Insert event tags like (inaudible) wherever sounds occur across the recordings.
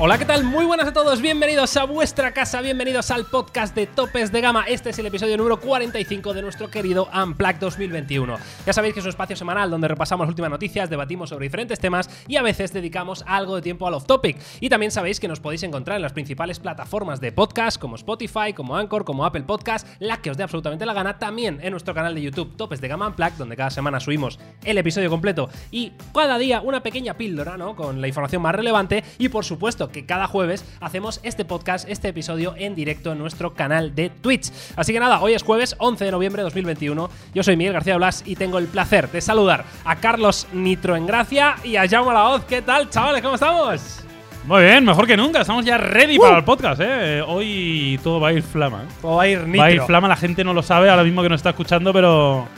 Hola, ¿qué tal? Muy buenas a todos, bienvenidos a vuestra casa, bienvenidos al podcast de Topes de Gama. Este es el episodio número 45 de nuestro querido Unplugged 2021. Ya sabéis que es un espacio semanal donde repasamos las últimas noticias, debatimos sobre diferentes temas y a veces dedicamos algo de tiempo al off-topic. Y también sabéis que nos podéis encontrar en las principales plataformas de podcast como Spotify, como Anchor, como Apple Podcast, la que os dé absolutamente la gana, también en nuestro canal de YouTube Topes de Gama Unplugged, donde cada semana subimos el episodio completo y cada día una pequeña píldora, ¿no? Con la información más relevante y por supuesto que cada jueves hacemos este podcast, este episodio en directo en nuestro canal de Twitch. Así que nada, hoy es jueves 11 de noviembre de 2021. Yo soy Miguel García Blas y tengo el placer de saludar a Carlos Nitro en Gracia y a Jaume Laoz. ¿Qué tal, chavales? ¿Cómo estamos? Muy bien, mejor que nunca. Estamos ya ready para el podcast, ¿eh? Hoy todo va a ir flama. ¿eh? Todo va a ir nitro. Va a ir flama, la gente no lo sabe ahora mismo que nos está escuchando, pero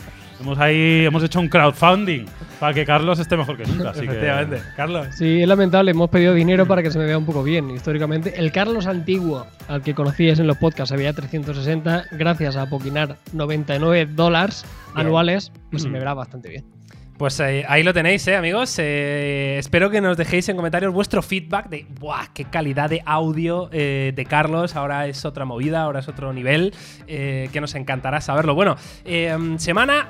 hemos ahí hemos hecho un crowdfunding para que Carlos esté mejor que nunca. Así que, Efectivamente. Carlos. Sí, es lamentable. Hemos pedido dinero para que se me vea un poco bien. Históricamente, el Carlos antiguo, al que conocíais en los podcasts, se veía 360. Gracias a Poquinar, 99 dólares anuales, pues se Mm. me verá bastante bien. Pues eh, ahí lo tenéis, eh, amigos. Eh, espero que nos dejéis en comentarios vuestro feedback de ¡buah! ¡Qué calidad de audio eh, de Carlos! Ahora es otra movida, ahora es otro nivel. eh, que nos encantará saberlo. Bueno, eh, semana.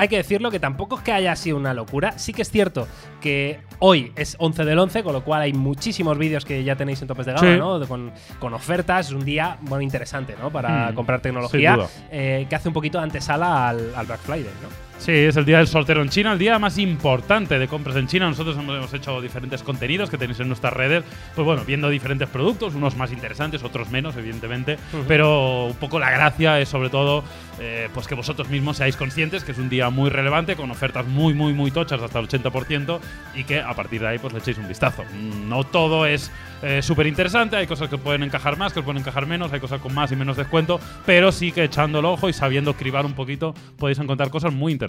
Hay que decirlo que tampoco es que haya sido una locura. Sí que es cierto que hoy es 11 del 11, con lo cual hay muchísimos vídeos que ya tenéis en topes de gama, Sí. ¿no? Con, con ofertas. Es un día, bueno, interesante, ¿no? Para Mm, comprar tecnología. eh, que hace un poquito de antesala al, al Black Friday, ¿no? Sí, es el día del soltero en China, el día más importante de compras en China. Nosotros hemos, hecho diferentes contenidos que tenéis en nuestras redes. Pues bueno, viendo diferentes productos, unos más interesantes, otros menos, evidentemente. Ujú. Pero un poco la gracia es sobre todo eh, pues que vosotros mismos seáis conscientes que es un día muy relevante, con ofertas muy, muy, muy tochas, hasta el 80%, y que a partir de ahí pues le echéis un vistazo. No todo es eh, súper interesante, hay cosas que pueden encajar más, que pueden encajar menos, hay cosas con más y menos descuento, pero sí que echando el ojo y sabiendo cribar un poquito podéis encontrar cosas muy interesantes.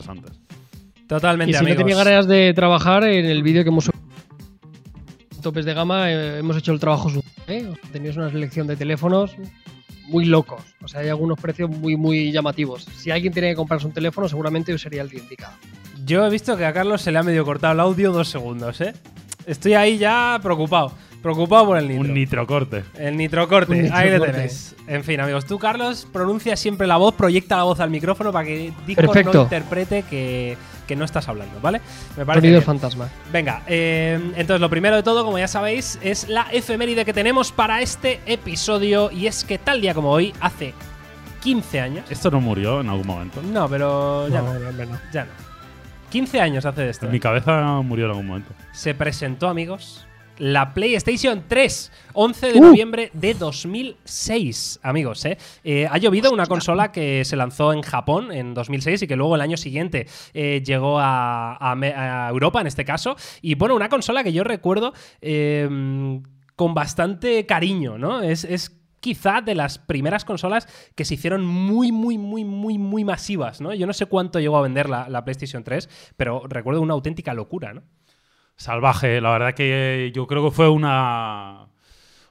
Totalmente, Y si amigos. no tenía ganas de trabajar, en el vídeo que hemos subido topes de gama, eh, hemos hecho el trabajo suyo. ¿eh? Teníais una selección de teléfonos muy locos. O sea, hay algunos precios muy, muy llamativos. Si alguien tiene que comprarse un teléfono, seguramente hoy sería el día indicado. Yo he visto que a Carlos se le ha medio cortado el audio dos segundos, ¿eh? Estoy ahí ya preocupado. Preocupado por el nitro. Un nitrocorte. el nitrocorte, Un ahí le nitrocorte. tenéis. En fin, amigos, tú, Carlos, pronuncia siempre la voz, proyecta la voz al micrófono para que Discord no Perfecto. interprete que, que no estás hablando, ¿vale? Me parece Sonido bien. fantasma. Venga, eh, entonces lo primero de todo, como ya sabéis, es la efeméride que tenemos para este episodio. Y es que tal día como hoy, hace 15 años. Esto no murió en algún momento. No, pero ya no, No, no, no, no. ya no. 15 años hace de esto. En mi cabeza murió en algún momento. se presentó, amigos, la PlayStation 3, 11 de Uh. noviembre de 2006, amigos. ¿eh? Eh, ha llovido una consola que se lanzó en Japón en 2006 y que luego el año siguiente eh, llegó a, a Me- a Europa, en este caso. Y bueno, una consola que yo recuerdo eh, con bastante cariño, ¿no? Es, es quizá de las primeras consolas que se hicieron muy, muy, muy, muy, muy masivas, ¿no? Yo no sé cuánto llegó a vender la, la PlayStation 3, pero recuerdo una auténtica locura, ¿no? Salvaje, la verdad que yo creo que fue una.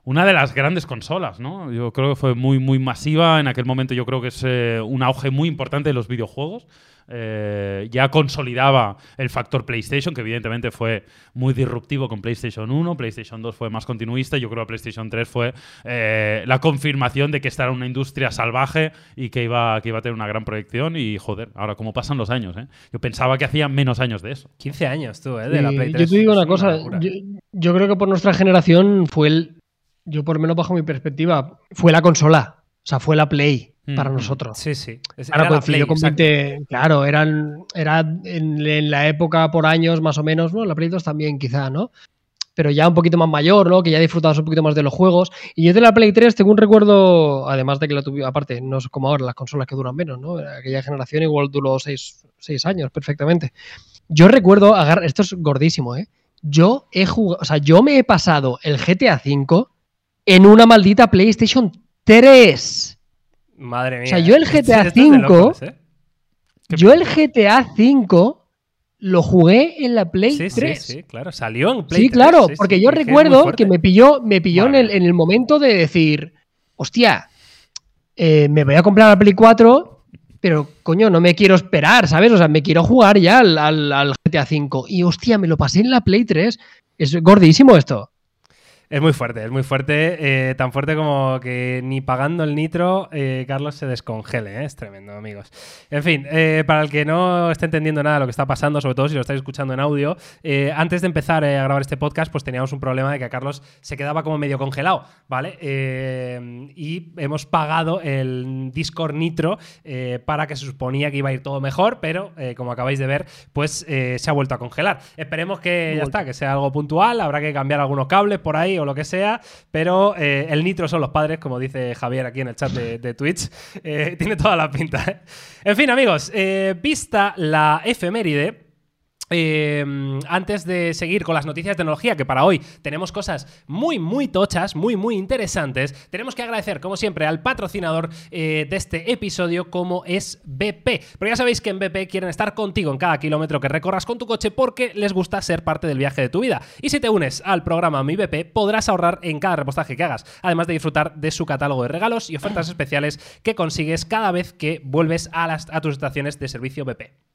Una de las grandes consolas, ¿no? Yo creo que fue muy, muy masiva. En aquel momento yo creo que es eh, un auge muy importante de los videojuegos. Eh, ya consolidaba el factor PlayStation, que evidentemente fue muy disruptivo con PlayStation 1. PlayStation 2 fue más continuista. y Yo creo que PlayStation 3 fue eh, la confirmación de que esta era una industria salvaje y que iba, que iba a tener una gran proyección. Y joder, ahora cómo pasan los años, ¿eh? Yo pensaba que hacía menos años de eso. 15 años tú, ¿eh? De la Play yo 3. te digo una cosa, yo, yo creo que por nuestra generación fue el, yo por lo menos bajo mi perspectiva, fue la consola, o sea, fue la Play para nosotros. Sí, sí. Ahora era la coincidió Play, con exacto. 20 claro, eran, era en, en la época por años más o menos, ¿no? La Play 2 también quizá, ¿no? Pero ya un poquito más mayor, ¿no? Que ya disfrutabas un poquito más de los juegos. Y yo de la Play 3 tengo un recuerdo, además de que la tuve, aparte, no es como ahora las consolas que duran menos, ¿no? Aquella generación igual duró 6 años perfectamente. Yo recuerdo, esto es gordísimo, ¿eh? Yo he jugado, o sea, yo me he pasado el GTA V en una maldita PlayStation 3. Madre mía. O sea, yo el GTA V locos, ¿eh? ¿Qué Yo el GTA V lo jugué en la Play Sí, sí, 3. sí, claro. Salió en Play Sí, 3, claro, sí, porque sí, yo recuerdo que me pilló, me pilló en, el, en el momento de decir, hostia, eh, me voy a comprar la Play 4, pero coño, no me quiero esperar, ¿sabes? O sea, me quiero jugar ya al, al- al GTA V. Y hostia, me lo pasé en la Play 3. Es gordísimo esto. Es muy fuerte, es muy fuerte. eh, tan fuerte como que ni pagando el nitro, eh, Carlos se descongele. ¿eh? Es tremendo, amigos. En fin, para el que no esté entendiendo nada de lo que está pasando, sobre todo si lo estáis escuchando en audio, antes de empezar a grabar este podcast, pues teníamos un problema de que a Carlos se quedaba como medio congelado, ¿vale? Y hemos pagado el Discord Nitro para que se suponía que iba a ir todo mejor, pero como acabáis de ver, pues se ha vuelto a congelar. Esperemos que ya está, que sea algo puntual, habrá que cambiar algunos cables por ahí o lo que sea, pero eh, el nitro son los padres, como dice Javier aquí en el chat de, Twitch. Eh, (laughs) tiene toda la pinta. ¿eh? En fin, amigos, vista la efeméride. Eh, antes de seguir con las noticias de tecnología, que para hoy tenemos cosas muy, muy tochas, muy, muy interesantes, tenemos que agradecer, como siempre, al patrocinador eh, de este episodio, como es BP. Pero ya sabéis que en BP quieren estar contigo en cada kilómetro que recorras con tu coche porque les gusta ser parte del viaje de tu vida. Y si te unes al programa Mi BP, podrás ahorrar en cada repostaje que hagas, además de disfrutar de su catálogo de regalos y ofertas especiales que consigues cada vez que vuelves a, las, a tus estaciones de servicio BP.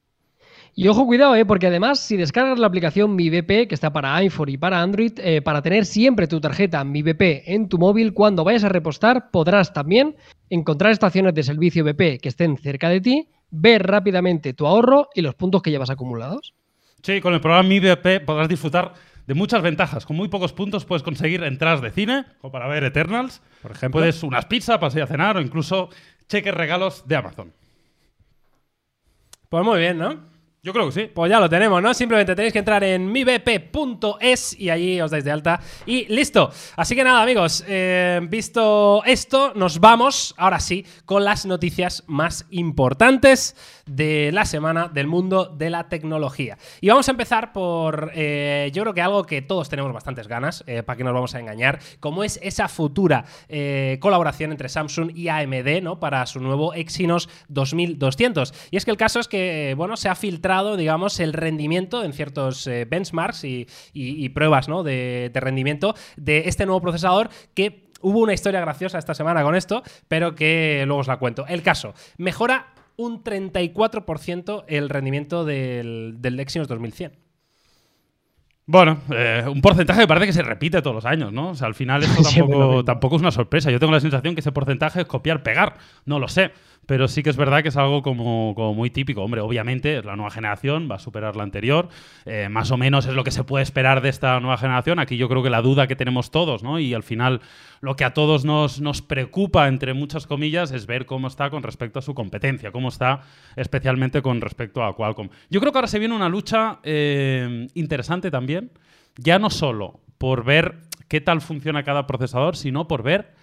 Y ojo, cuidado, ¿eh? porque además, si descargas la aplicación Mi BP, que está para iPhone y para Android, eh, para tener siempre tu tarjeta Mi BP en tu móvil, cuando vayas a repostar, podrás también encontrar estaciones de servicio BP que estén cerca de ti, ver rápidamente tu ahorro y los puntos que llevas acumulados. Sí, con el programa Mi BP podrás disfrutar de muchas ventajas. Con muy pocos puntos puedes conseguir entradas de cine, o para ver Eternals. Por ejemplo. Puedes unas pizzas para salir a cenar o incluso cheques regalos de Amazon. Pues muy bien, ¿no? Yo creo que sí. Pues ya lo tenemos, ¿no? Simplemente tenéis que entrar en mibp.es y allí os dais de alta y listo. Así que nada, amigos, eh, visto esto, nos vamos ahora sí con las noticias más importantes de la semana del mundo de la tecnología. Y vamos a empezar por, eh, yo creo que algo que todos tenemos bastantes ganas, eh, para que nos vamos a engañar, como es esa futura eh, colaboración entre Samsung y AMD, ¿no? Para su nuevo Exynos 2200. Y es que el caso es que, bueno, se ha filtrado digamos, el rendimiento en ciertos benchmarks y, y, y pruebas ¿no? de, de rendimiento de este nuevo procesador que hubo una historia graciosa esta semana con esto, pero que luego os la cuento. El caso, mejora un 34% el rendimiento del, del Exynos 2100. Bueno, eh, un porcentaje que parece que se repite todos los años, ¿no? O sea, al final esto (laughs) tampoco, tampoco es una sorpresa. Yo tengo la sensación que ese porcentaje es copiar-pegar. No lo sé. Pero sí que es verdad que es algo como, muy típico. Hombre, obviamente la nueva generación, va a superar la anterior. Eh, más o menos es lo que se puede esperar de esta nueva generación. Aquí yo creo que la duda que tenemos todos, ¿no? Y al final lo que a todos nos, nos preocupa, entre muchas comillas, es ver cómo está con respecto a su competencia, cómo está especialmente con respecto a Qualcomm. Yo creo que ahora se viene una lucha eh, interesante también, ya no solo por ver qué tal funciona cada procesador, sino por ver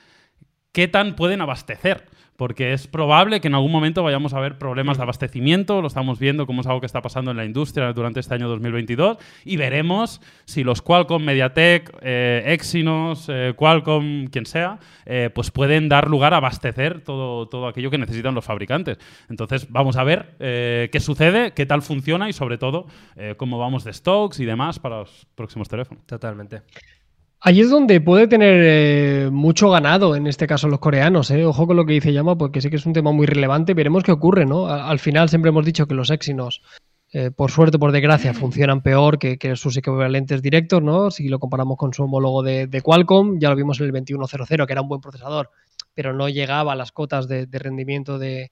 qué tan pueden abastecer. Porque es probable que en algún momento vayamos a ver problemas de abastecimiento, lo estamos viendo como es algo que está pasando en la industria durante este año 2022, y veremos si los Qualcomm, MediaTek, eh, Exynos, eh, Qualcomm, quien sea, eh, pues pueden dar lugar a abastecer todo, todo aquello que necesitan los fabricantes. Entonces vamos a ver qué sucede, qué tal funciona y sobre todo cómo vamos de stocks y demás para los próximos teléfonos. Totalmente. Ahí es donde puede tener eh, mucho ganado, en este caso los coreanos. ¿eh? Ojo con lo que dice Yama, porque sí que es un tema muy relevante. Veremos qué ocurre, ¿no? Al final siempre hemos dicho que los Exynos, eh, por suerte o por desgracia, funcionan peor que, que sus equivalentes directos, ¿no? Si lo comparamos con su homólogo de, de Qualcomm, ya lo vimos en el 2100, que era un buen procesador, pero no llegaba a las cotas de, de rendimiento de-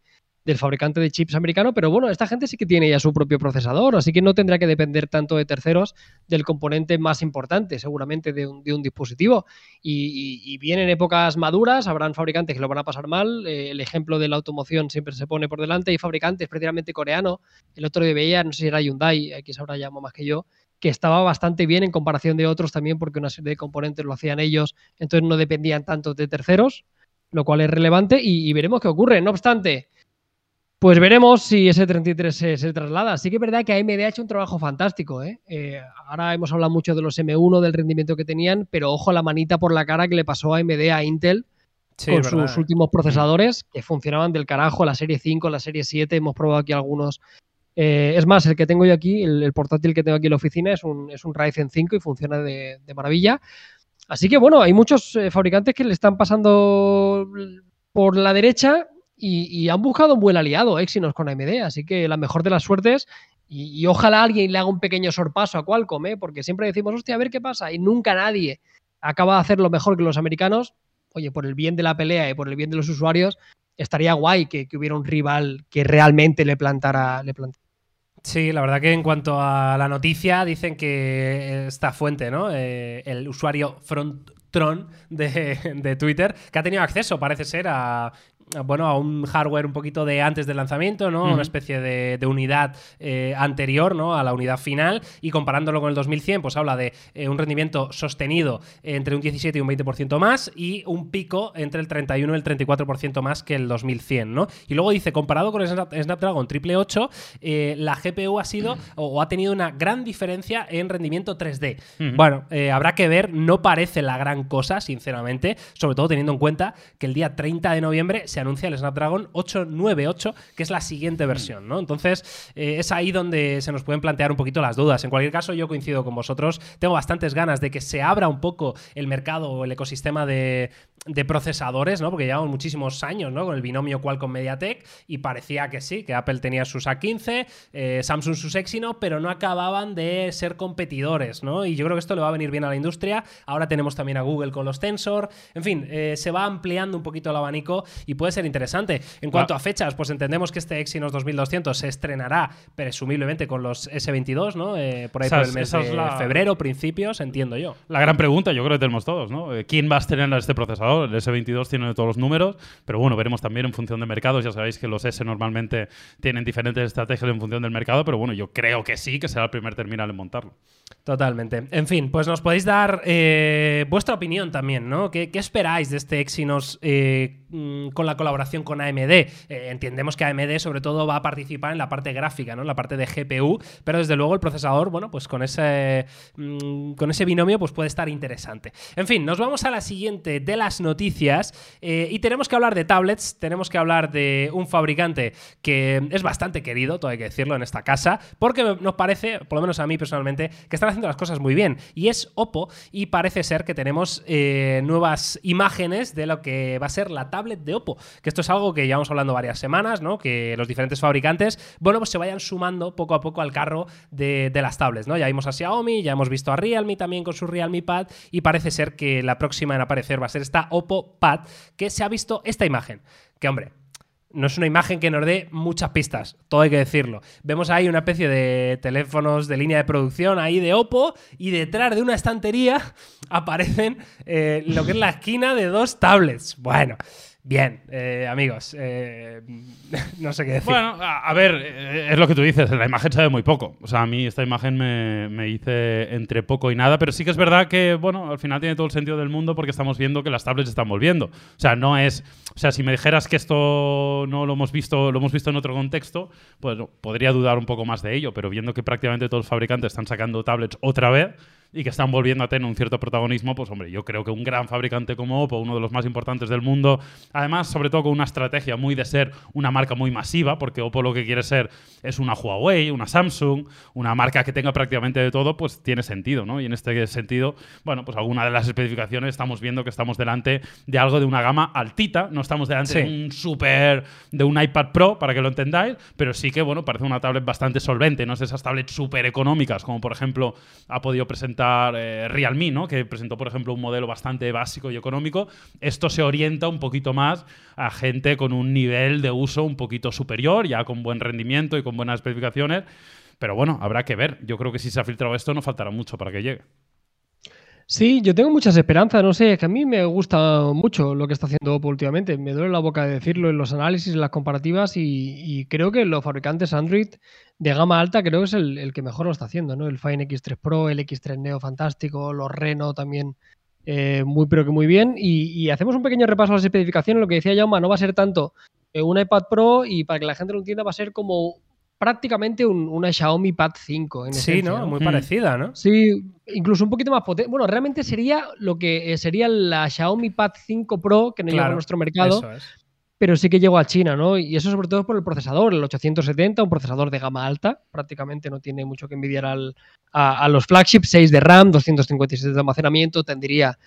del fabricante de chips americano. Pero bueno, esta gente sí que tiene ya su propio procesador, así que no tendrá que depender tanto de terceros del componente más importante, seguramente, de un, dispositivo. Y, y- y bien en épocas maduras, habrán fabricantes que lo van a pasar mal. Eh, el ejemplo de la automoción siempre se pone por delante. Hay fabricantes, precisamente coreanos. El otro día veía, no sé si era Hyundai, aquí sabrá llamo más que yo, que estaba bastante bien en comparación de otros también, porque una serie de componentes lo hacían ellos, entonces no dependían tanto de terceros, lo cual es relevante. Y veremos qué ocurre. No obstante. Pues veremos si ese 33 se, se traslada. Sí que es verdad que AMD ha hecho un trabajo fantástico. ¿eh? Eh, ahora hemos hablado mucho de los M1, del rendimiento que tenían, pero ojo la manita por la cara que le pasó a AMD a Intel Sí, con sus últimos procesadores que funcionaban del carajo, la serie 5, la serie 7, hemos probado aquí algunos. Eh, es más, el que tengo yo aquí, el, el portátil que tengo aquí en la oficina es un, es un Ryzen 5 y funciona de, de maravilla. Así que bueno, hay muchos eh, fabricantes que le están pasando por la derecha y, han buscado un buen aliado, Exynos con AMD, así que la mejor de las suertes y, ojalá alguien le haga un pequeño sorpaso a Qualcomm, ¿eh? porque siempre decimos, hostia, a ver qué pasa, y nunca nadie acaba de hacerlo mejor que los americanos, oye, por el bien de la pelea y por el bien de los usuarios, estaría guay que, hubiera un rival que realmente le plantara, le. Sí, la verdad que en cuanto a la noticia, dicen que esta fuente, ¿no? Eh, el usuario Fronttron de, de Twitter, que ha tenido acceso, parece ser, a bueno, a un hardware un poquito de antes del lanzamiento, ¿no? Una especie de, de unidad eh, anterior, ¿no? A la unidad final. Y comparándolo con el 2100, pues habla de eh, un rendimiento sostenido entre un 17 y un 20% más y un pico entre el 31 y el 34% más que el 2100, ¿no? Y luego dice, comparado con el Snapdragon 888, eh, la GPU ha sido o, ha tenido una gran diferencia en rendimiento 3D. Bueno, habrá que ver, no parece la gran cosa, sinceramente, sobre todo teniendo en cuenta que el día 30 de noviembre se anuncia el Snapdragon 898, que es la siguiente versión, ¿no? Entonces, eh, es ahí donde se nos pueden plantear un poquito las dudas. En cualquier caso, yo coincido con vosotros. Tengo bastantes ganas de que se abra un poco el mercado o el ecosistema de, procesadores, ¿no? Porque llevamos muchísimos años, ¿no? Con el binomio Qualcomm Mediatek y parecía que sí, que Apple tenía sus A15, eh, Samsung sus Exynos, pero no acababan de ser competidores, ¿no? Y yo creo que esto le va a venir bien a la industria. Ahora tenemos también a Google con los Tensor. En fin, eh, se va ampliando un poquito el abanico y puede ser interesante. En cuanto a fechas, pues entendemos que este Exynos 2200 se estrenará presumiblemente con los S22, ¿no? Eh, por ahí por el mes de febrero, principios, entiendo yo. La gran pregunta, yo creo que tenemos todos, ¿no? Eh, ¿Quién va a estrenar este procesador? El S22 tiene todos los números, pero bueno, veremos también en función de mercados. Ya sabéis que los S normalmente tienen diferentes estrategias en función del mercado, pero bueno, yo creo que sí, que será el primer terminal en montarlo. Totalmente. En fin, pues nos podéis dar eh, vuestra opinión también, ¿no? ¿Qué, esperáis de este Exynos mm, con la colaboración con AMD. Eh, entendemos que AMD sobre todo va a participar en la parte gráfica, ¿no? En la parte de GPU, pero desde luego el procesador, bueno, pues con ese, mm, con ese binomio pues puede estar interesante. En fin, nos vamos a la siguiente de las noticias eh, y tenemos que hablar de tablets, tenemos que hablar de un fabricante que es bastante querido, todo hay que decirlo, en esta casa, porque nos parece, por lo menos a mí personalmente, que están haciendo las cosas muy bien. Y es Oppo y parece ser que tenemos eh, nuevas imágenes de lo que va a ser la tablet de Oppo, que esto es algo que llevamos hablando varias semanas, ¿no? Que los diferentes fabricantes, bueno, pues se vayan sumando poco a poco al carro de, las tablets, ¿no? Ya vimos a Xiaomi, ya hemos visto a Realme también con su Realme Pad y parece ser que la próxima en aparecer va a ser esta Oppo Pad, que se ha visto esta imagen. Que hombre, no es una imagen que nos dé muchas pistas, todo hay que decirlo. Vemos ahí una especie de teléfonos de línea de producción ahí de Oppo y detrás de una estantería (laughs) aparecen eh, lo que es la esquina de dos tablets. Bueno, Bien, eh, amigos, eh, (laughs) no sé qué decir. Bueno, a, ver, eh, es lo que tú dices, la imagen sabe muy poco. O sea, a mí esta imagen me, me hice entre poco y nada, pero sí que es verdad que, bueno, al final tiene todo el sentido del mundo porque estamos viendo que las tablets están volviendo. O sea, no es. O sea, si me dijeras que esto no lo hemos visto, lo hemos visto en otro contexto, pues podría dudar un poco más de ello, pero viendo que prácticamente todos los fabricantes están sacando tablets otra vez y que están volviendo a tener un cierto protagonismo, pues hombre, yo creo que un gran fabricante como Oppo, uno de los más importantes del mundo, además, sobre todo con una estrategia muy de ser una marca muy masiva, porque Oppo lo que quiere ser es una Huawei, una Samsung, una marca que tenga prácticamente de todo, pues tiene sentido, ¿no? Y en este sentido, bueno, pues alguna de las especificaciones estamos viendo que estamos delante de algo de una gama altita, no estamos delante de un super, de un iPad Pro, para que lo entendáis, pero sí que, bueno, parece una tablet bastante solvente, no es esas tablets súper económicas, como por ejemplo ha podido presentar eh, Realme, ¿no? que presentó, por ejemplo, un modelo bastante básico y económico. Esto se orienta un poquito más a gente con un nivel de uso un poquito superior, ya con buen rendimiento y con buenas especificaciones. Pero bueno, habrá que ver. Yo creo que si se ha filtrado esto no faltará mucho para que llegue. Sí, yo tengo muchas esperanzas, no sé, es que a mí me gusta mucho lo que está haciendo Oppo últimamente. Me duele la boca de decirlo en los análisis, en las comparativas y, creo que los fabricantes Android de gama alta creo que es el, que mejor lo está haciendo, ¿no? El Fine X3 Pro, el X3 Neo fantástico, los Reno también eh, muy pero que muy bien. Y, hacemos un pequeño repaso a las especificaciones, lo que decía Jauma, no va a ser tanto eh, un iPad Pro y para que la gente lo entienda va a ser como prácticamente una Xiaomi Pad 5. En sí, ¿no? Muy parecida, ¿no? Sí, incluso un poquito más potente. Bueno, realmente sería lo que eh, sería la Xiaomi Pad 5 Pro que no llega a nuestro mercado. Pero sí que llegó a China, ¿no? Y eso sobre todo por el procesador, el 870, un procesador de gama alta, prácticamente no tiene mucho que envidiar al, a, a, los flagships, 6 de RAM, 256 de almacenamiento, tendría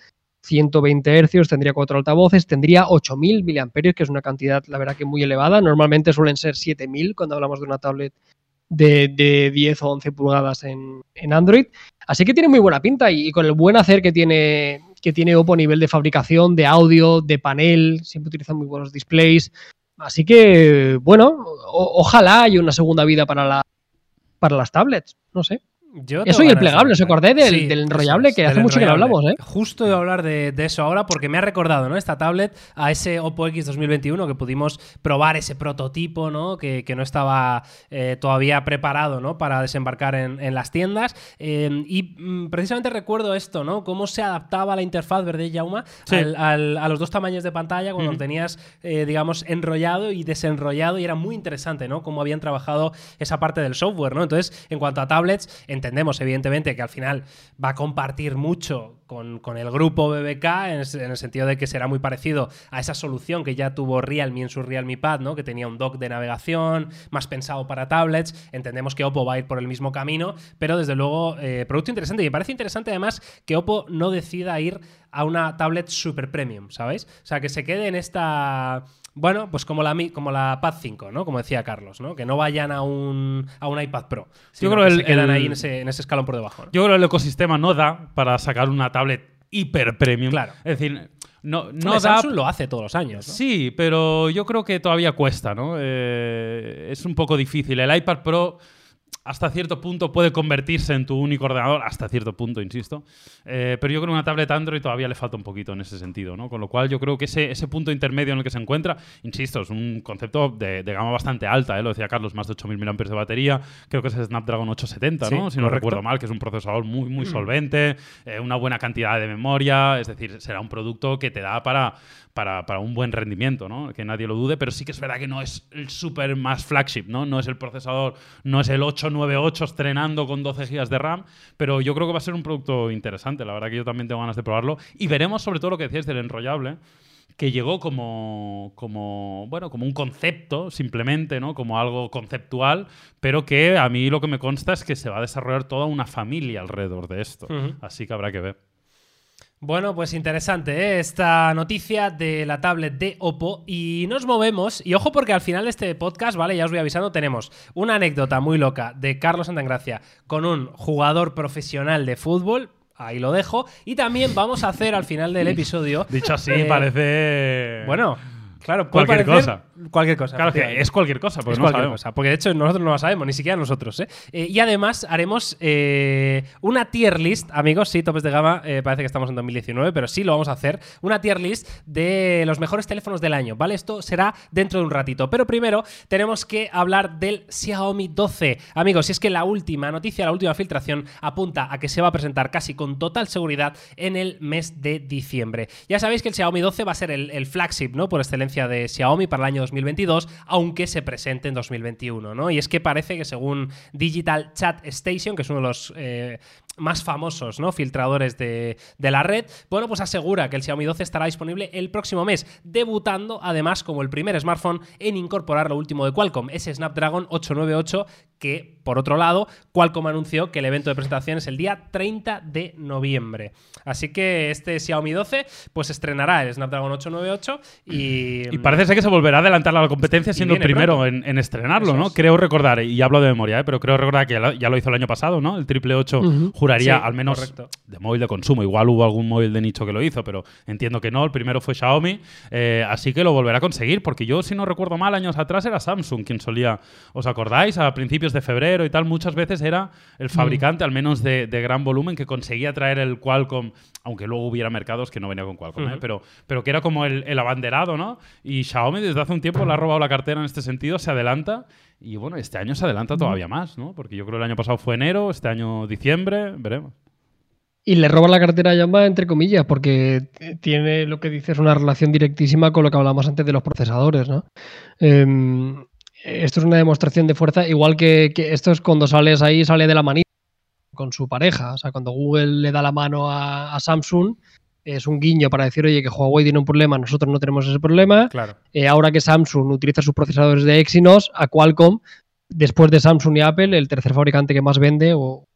120 Hz, tendría cuatro altavoces, tendría 8000 mAh, que es una cantidad, la verdad que muy elevada. Normalmente suelen ser 7000 cuando hablamos de una tablet de, 10 o 11 pulgadas en, Android. Así que tiene muy buena pinta y, con el buen hacer que tiene, que tiene Oppo a nivel de fabricación, de audio, de panel, siempre utilizan muy buenos displays. Así que, bueno, ojalá haya una segunda vida para, la, para las tablets, no sé. Yo Eso y el plegable, ¿os acordáis del- Sí, del eso enrollable? es, Que hace mucho que no hablamos, ¿eh? Justo iba a hablar de, de eso ahora porque me ha recordado ¿no? esta tablet a ese Oppo X 2021 que pudimos probar ese prototipo ¿no? que, que no estaba eh, todavía preparado ¿no? para desembarcar en, en las tiendas. Eh, y mm, precisamente recuerdo esto, ¿no? Cómo se adaptaba la interfaz, ¿verdad, Jauma? Sí. Al- al- a los dos tamaños de pantalla cuando tenías, eh, digamos, enrollado y desenrollado y era muy interesante, ¿no? Cómo habían trabajado esa parte del software, ¿no? Entonces, en cuanto a tablets, entendemos evidentemente que al final va a compartir mucho con, con el grupo BBK en, el- en el sentido de que será muy parecido a esa solución que ya tuvo Realme en su Realme Pad, ¿no? Que tenía un dock de navegación más pensado para tablets. Entendemos que Oppo va a ir por el mismo camino, pero desde luego, eh, producto interesante. Y me parece interesante además que Oppo no decida ir a una tablet super premium, ¿sabéis? O sea, que se quede en esta. Bueno, pues como la, como la Pad 5, ¿no? Como decía Carlos, ¿no? Que no vayan a un, a un iPad Pro. sino creo que el- se quedan el- ahí en ese, en ese escalón por debajo. ¿no? Yo creo que el ecosistema no da para sacar una tablet hiper premium. Claro. Es decir, no, no da. Samsung lo hace todos los años, ¿no? Sí, pero yo creo que todavía cuesta, ¿no? Eh, es un poco difícil. El iPad Pro hasta cierto punto puede convertirse en tu único ordenador, hasta cierto punto, insisto. Eh, pero yo creo que una tablet Android todavía le falta un poquito en ese sentido, ¿no? Con lo cual yo creo que ese, ese punto intermedio en el que se encuentra, insisto, es un concepto de, de gama bastante alta, ¿eh? lo decía Carlos, más de 8.000 mAh de batería, creo que es el Snapdragon 870, Sí, ¿no? Si no correcto. recuerdo mal, que es un procesador muy, muy solvente, eh, una buena cantidad de memoria, es decir, será un producto que te da para, para, para un buen rendimiento, ¿no? Que nadie lo dude, pero sí que es verdad que no es el súper más flagship, ¿no? No es el procesador, no es el 898 estrenando con 12 GB de RAM, pero yo creo que va a ser un producto interesante, la verdad que yo también tengo ganas de probarlo y veremos sobre todo lo que decías del enrollable que llegó como, como, bueno, como un concepto, simplemente, ¿no? Como algo conceptual, pero que a mí lo que me consta es que se va a desarrollar toda una familia alrededor de esto. Así que habrá que ver. Bueno, pues interesante ¿eh? esta noticia de la tablet de Oppo y nos movemos y ojo porque al final de este podcast, vale, ya os voy avisando, tenemos una anécdota muy loca de Carlos Santagracia con un jugador profesional de fútbol, ahí lo dejo, y también vamos a hacer al final del episodio... (laughs) Dicho así, eh, parece... Bueno, claro, puede Cualquier cosa. Cualquier cosa. Claro que es cualquier cosa, porque es no cualquier sabemos. cosa, porque de hecho nosotros no lo sabemos, ni siquiera nosotros. ¿eh? Eh, y además haremos eh, una tier list, amigos, sí, topes de gama, eh, parece que estamos en 2019, pero sí lo vamos a hacer, una tier list de los mejores teléfonos del año, ¿vale? Esto será dentro de un ratito, pero primero tenemos que hablar del Xiaomi 12. Amigos, si es que la última noticia, la última filtración apunta a que se va a presentar casi con total seguridad en el mes de diciembre. Ya sabéis que el Xiaomi 12 va a ser el, el flagship, ¿no? Por excelencia de Xiaomi para el año 2022, aunque se presente en 2021, ¿no? Y es que parece que según Digital Chat Station, que es uno de los eh, más famosos, ¿no? Filtradores de, de la red, bueno, pues asegura que el Xiaomi 12 estará disponible el próximo mes, debutando además como el primer smartphone en incorporar lo último de Qualcomm, ese Snapdragon 898 que, por otro lado, Qualcomm anunció que el evento de presentación es el día 30 de noviembre. Así que este Xiaomi 12 pues estrenará el Snapdragon 898 y... Y parece ser que se volverá a adelantar a la competencia siendo el primero en, en estrenarlo, Eso ¿no? es. Creo recordar, y hablo de memoria, ¿eh? pero creo recordar que ya lo, ya lo hizo el año pasado, ¿no? El triple 8 Ujú. juraría, Sí, al menos correcto. de móvil de consumo. Igual hubo algún móvil de nicho que lo hizo, pero entiendo que no. El primero fue Xiaomi, eh, así que lo volverá a conseguir, porque yo, si no recuerdo mal, años atrás era Samsung quien solía, ¿os acordáis? A principios de febrero y tal, muchas veces era el fabricante, al menos de, de gran volumen, que conseguía traer el Qualcomm, aunque luego hubiera mercados que no venía con Qualcomm, ¿eh? Pero, pero que era como el, el abanderado, ¿no? Y Xiaomi desde hace un tiempo le ha robado la cartera en este sentido, se adelanta. Y bueno, este año se adelanta todavía más, ¿no? Porque yo creo que el año pasado fue enero, este año diciembre, veremos. Y le roban la cartera a Yamba, entre comillas, porque tiene lo que dices una relación directísima con lo que hablamos antes de los procesadores, ¿no? Em, esto es una demostración de fuerza, igual que, que esto es cuando sales ahí, sale de la manita con su pareja. O sea, cuando Google le da la mano a, a Samsung, es un guiño para decir, oye, que Huawei tiene un problema, nosotros no tenemos ese problema. Claro. Eh, ahora que Samsung utiliza sus procesadores de Exynos, a Qualcomm, después de Samsung y Apple, el tercer fabricante que más vende, o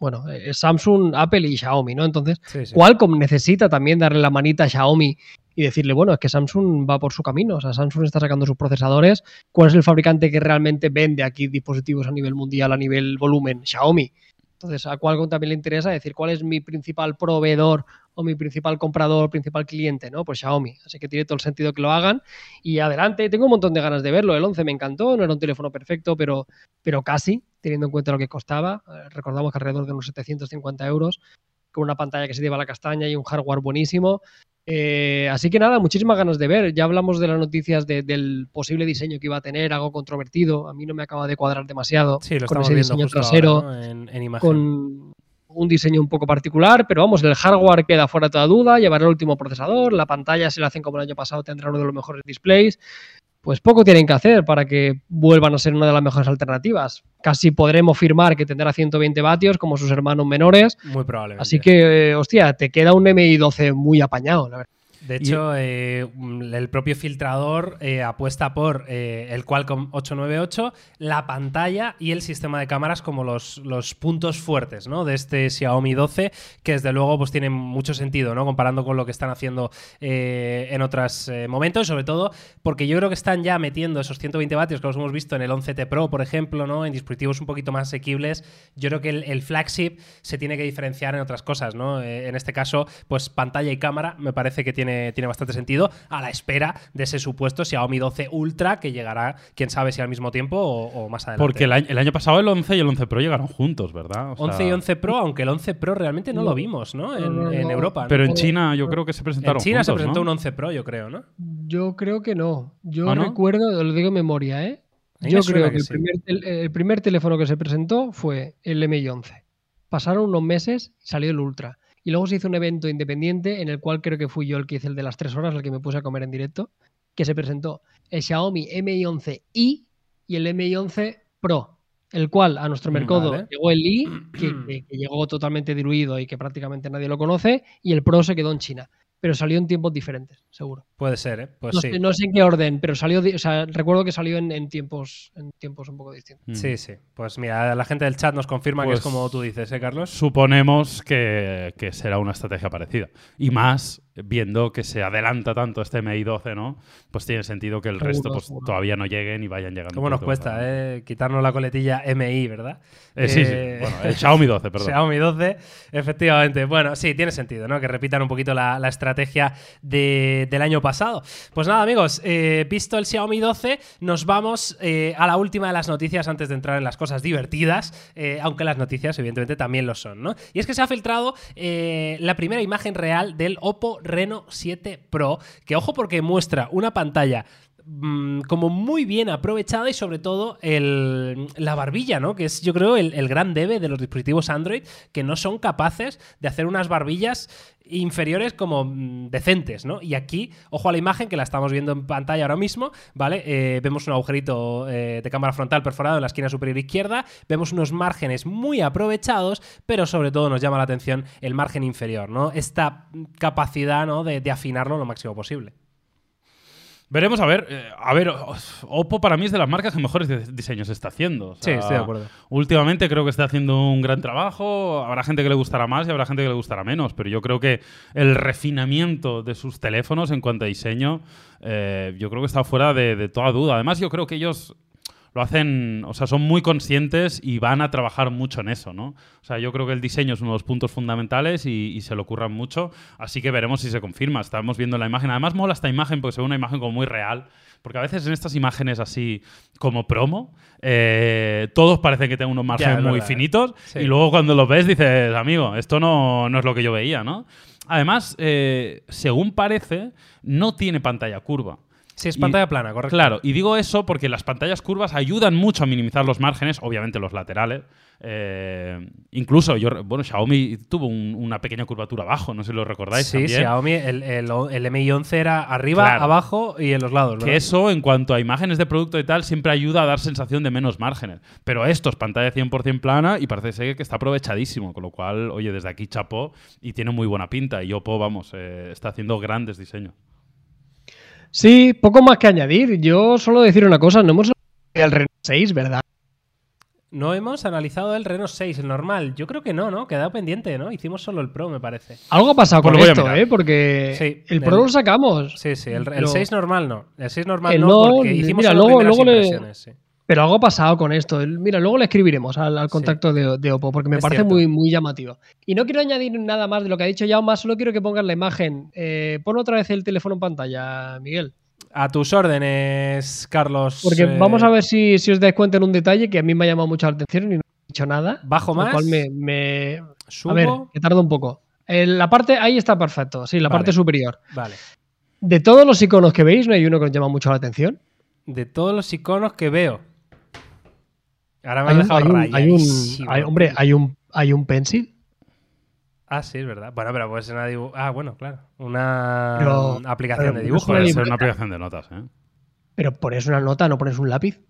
bueno, eh, es Samsung, Apple y Xiaomi, ¿no? Entonces, Sí, sí. Qualcomm necesita también darle la manita a Xiaomi y decirle, bueno, es que Samsung va por su camino, o sea, Samsung está sacando sus procesadores, ¿cuál es el fabricante que realmente vende aquí dispositivos a nivel mundial, a nivel volumen? Xiaomi. Entonces, a Qualcomm también le interesa decir cuál es mi principal proveedor o mi principal comprador, principal cliente, ¿no? Pues Xiaomi. Así que tiene todo el sentido que lo hagan. Y adelante, tengo un montón de ganas de verlo. El 11 me encantó, no era un teléfono perfecto, pero, pero casi, teniendo en cuenta lo que costaba. Eh, recordamos que alrededor de unos 750 euros, con una pantalla que se lleva a la castaña y un hardware buenísimo. Eh, así que nada, muchísimas ganas de ver. Ya hablamos de las noticias de- del posible diseño que iba a tener, algo controvertido. A mí no me acaba de cuadrar demasiado Sí, lo con estamos ese viendo diseño justo trasero, ahora, ¿no? en, en imagen. con un diseño un poco particular, pero vamos, el hardware queda fuera de toda duda, llevará el último procesador, la pantalla, si la hacen como el año pasado, tendrá uno de los mejores displays. Pues poco tienen que hacer para que vuelvan a ser una de las mejores alternativas. Casi podremos firmar que tendrá 120 vatios como sus hermanos menores. Muy probablemente. Así que, eh, hostia, te queda un MI 12 muy apañado, la verdad. De hecho, eh, mm, el propio filtrador eh, apuesta por eh, el Qualcomm 898, la pantalla y el sistema de cámaras como los, los puntos fuertes ¿no? de este Xiaomi 12, que desde luego pues, tiene mucho sentido ¿no? comparando con lo que están haciendo en otros momentos, sobre todo porque yo creo que están ya metiendo esos 120 vatios que los hemos visto en el 11T Pro, por ejemplo, ¿no? en dispositivos un poquito más asequibles. Yo creo que el, el flagship se tiene que diferenciar en otras cosas. ¿no? En este caso, pues pantalla y cámara me parece que tiene, tiene bastante sentido a la espera de ese supuesto Xiaomi 12 Ultra que llegará, quién sabe si al mismo tiempo o, o más adelante. Porque el año, el año pasado el 11 y el 11 Pro llegaron juntos, ¿verdad? O sea, 11 y 11 Pro, aunque el 11 Pro realmente no, No. lo vimos, ¿no? En, No, no, en no. Europa. ¿no? Pero en China yo creo que se En presentaron China se presentó ¿no? un 11 Pro, yo creo, ¿no? Yo creo que no. Yo ¿Ah, no? recuerdo, lo digo en memoria, ¿eh? Yo creo que, que el, sí. primer, tel- el primer teléfono que se presentó fue el MI11. Pasaron unos meses y salió el Ultra. Y luego se hizo un evento independiente en el cual creo que fui yo el que hice el de las tres horas, el que me puse a comer en directo, que se presentó el Xiaomi MI11i y el MI11 Pro, el cual a nuestro Mm, mercado vale. llegó el i, que, (clears throat) que- que llegó totalmente diluido y que prácticamente nadie lo conoce, y el Pro se quedó en China. Pero salió en tiempos diferentes, seguro. Puede ser, ¿eh? Pues no, sí. sé, no sé en qué orden, pero salió, o sea, recuerdo que salió en, en tiempos, en tiempos un poco distintos. Mm. Sí, sí. Pues mira, la gente del chat nos confirma que es Pues- como tú dices, ¿eh, Carlos? Suponemos que, que será una estrategia parecida. Y más, viendo que se adelanta tanto este MI 12, ¿no? Pues tiene sentido que el Seguro, resto pues, seguro. todavía no lleguen y vayan llegando. ¿Cómo nos cuesta, más eh? Quitarnos la coletilla MI, ¿verdad? Eh, sí, sí. Eh, Bueno, el Xiaomi 12, perdón. (laughs) Xiaomi 12, efectivamente. Bueno, sí, tiene sentido, ¿no? Que repitan un poquito la, la estrategia de- del año pasado. Pues nada, amigos, eh, visto el Xiaomi 12, nos vamos eh, a la última de las noticias antes de entrar en las cosas divertidas, eh, aunque las noticias, evidentemente, también lo son, ¿no? Y es que se ha filtrado eh, la primera imagen real del Oppo Reno 7 Pro, que ojo porque muestra una pantalla mm, como muy bien aprovechada y sobre todo el- la barbilla, ¿no? Que es yo creo el, el gran debe de los dispositivos Android que no son capaces de hacer unas barbillas inferiores como mm, decentes, ¿no? Y aquí, ojo a la imagen que la estamos viendo en pantalla ahora mismo, ¿vale? Eh, vemos un agujerito eh, de cámara frontal perforado en la esquina superior izquierda, vemos unos márgenes muy aprovechados, pero sobre todo nos llama la atención el margen inferior, ¿no? Esta capacidad, ¿no? de, de afinarlo lo máximo posible. Veremos a ver. eh, a ver, Oppo para mí es de las marcas que mejores diseños está haciendo. O Sí, estoy de acuerdo. Últimamente creo que está haciendo un gran trabajo. Habrá gente que le gustará más y habrá gente que le gustará menos. Pero yo creo que el refinamiento de sus teléfonos en cuanto a diseño, eh, yo creo que está fuera de, de toda duda. Además, yo creo que ellos lo hacen, o sea, son muy conscientes y van a trabajar mucho en eso, ¿no? O sea, yo creo que el diseño es uno de los puntos fundamentales y, y se lo ocurran mucho, así que veremos si se confirma. Estamos viendo la imagen. Además, mola esta imagen porque se ve una imagen como muy real, porque a veces en estas imágenes así como promo, eh, todos parecen que tienen unos márgenes es muy verdad, finitos Sí. y luego cuando los ves dices, amigo, esto no, no es lo que yo veía, ¿no? Además, eh, según parece, no tiene pantalla curva. Sí, es Y- pantalla plana, correcto. Claro, y digo eso porque las pantallas curvas ayudan mucho a minimizar los márgenes, obviamente los laterales. Eh, incluso yo, bueno, Xiaomi tuvo un- una pequeña curvatura abajo, no sé si lo recordáis. Sí, también. Xiaomi, el, el, el MI 11 era arriba, Claro. abajo y en los lados. ¿verdad? Que eso, en cuanto a imágenes de producto y tal, siempre ayuda a dar sensación de menos márgenes. Pero esto es pantalla 100% plana y parece ser que está aprovechadísimo. Con lo cual, oye, desde aquí chapó y tiene muy buena pinta. Y Oppo, vamos, eh, está haciendo grandes diseños. Sí, poco más que añadir. Yo solo decir una cosa, no hemos hablado del Renault 6, ¿verdad? No hemos analizado el Reno 6, el normal. Yo creo que no, ¿no? Queda pendiente, ¿no? Hicimos solo el Pro, me parece. Algo ha pasado Pues con esto. ¿eh? Porque Sí, el el- Pro lo sacamos. Sí, sí, el, el Pero- 6 normal no. El 6 normal El no, no, porque hicimos mira, solo luego- primeras luego le- impresiones, sí. Pero algo ha pasado con esto. Mira, luego le escribiremos al, al contacto de, de Oppo porque me Es parece cierto. muy, muy llamativo. Y no quiero añadir nada más de lo que ha dicho Jaume, solo quiero que pongas la imagen. Eh, pon otra vez el teléfono en pantalla, Miguel. A tus órdenes, Carlos. Porque eh, vamos a ver si, si os dais cuenta en un detalle que a mí me ha llamado mucho la atención y no he dicho nada. Bajo Lo más. cual me, me- Subo. A ver, que tarda un poco. Eh, la parte, ahí está perfecto, sí, la Vale. parte superior. Vale. De todos los iconos que veis, no hay uno que os llama mucho la atención. De todos los iconos que veo. Ahora me Hay has un, dejado hay un- hay un- rayadísimo. hay- hombre, hay un, hay un pencil. Ah, sí, es verdad. Bueno, pero puede ser una dibu- Ah, bueno, claro. Una Pero- aplicación pero de dibujo. Puede ¿eh? ser una aplicación de notas, ¿eh? Pero pones una nota, no pones un lápiz.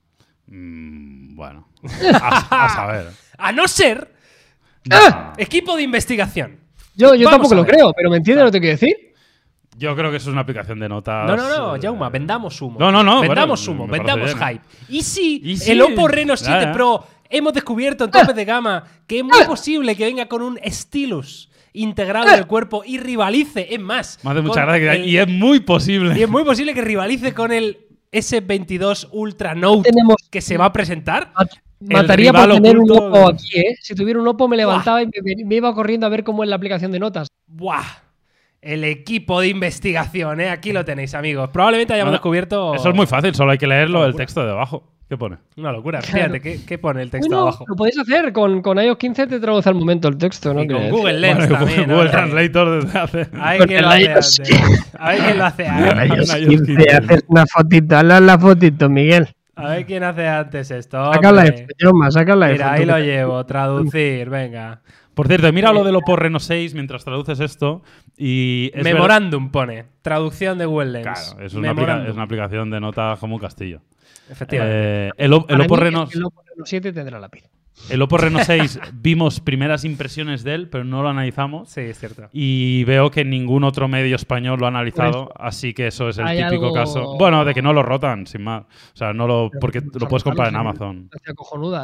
Mm, bueno. (laughs) A, a saber. A no ser ¡Ah! equipo de investigación. Yo, yo Vamos tampoco lo creo, pero ¿me entiendes lo que te quiero decir? Yo creo que eso es una aplicación de notas. No, no, no, eh, Jauma, vendamos humo. No, no, no, Vendamos bueno, humo, vendamos bien, hype. ¿Y si Y el Oppo Reno 7 Ya, ya. Pro hemos descubierto en tope de gama que es muy posible que venga con un stylus integrado en el cuerpo y rivalice, es más. Me hace mucha con gracia. que- el- Y es muy posible. y es muy posible que rivalice con el S22 Ultra Note Tenemos- que se va a presentar. Mat- Mataría por tener un oculto Oppo de- aquí, ¿eh? Si tuviera un Oppo me levantaba y me, me iba corriendo a ver cómo es la aplicación de notas. ¡Buah! El equipo de investigación, ¿eh? Aquí lo tenéis, amigos. Probablemente hayamos descubierto. Eso es muy fácil, solo hay que leerlo, el texto de abajo. ¿Qué pone? Una locura. Claro. Fíjate, ¿qué, qué pone el texto Bueno, abajo? lo podéis hacer. Con, con iOS 15 te traduce al momento el texto, ¿no? Y con Google. Lens Bueno, también. Google ¿no? Translator desde hace. A ver quién lo hace. A ver quién lo hace Con antes. iOS 15. haces una fotito, hazle la fotito, Miguel. A ver quién hace antes esto. Sácala hombre. de Jaume, sácala de Mira, foto, ahí lo llevo. Traducir, venga. Por cierto, mira lo del Oppo Reno 6 mientras traduces esto. Y es Memorándum pone. Traducción de Google verdad- Lens. Claro, es una, aplica- Memorándum. es una aplicación de notas como un castillo. Efectivamente. Eh, el, el Para Oppo Reno, El Oppo Reno 7 tendrá lápiz. el Oppo Reno 6 vimos primeras impresiones de él, pero no lo analizamos. sí, es cierto. Y veo que ningún otro medio español lo ha analizado, Por así que eso es el típico algo- caso. Bueno, de que no lo rotan, sin más. O sea, no lo. Porque Pero, lo puedes comprar en Amazon.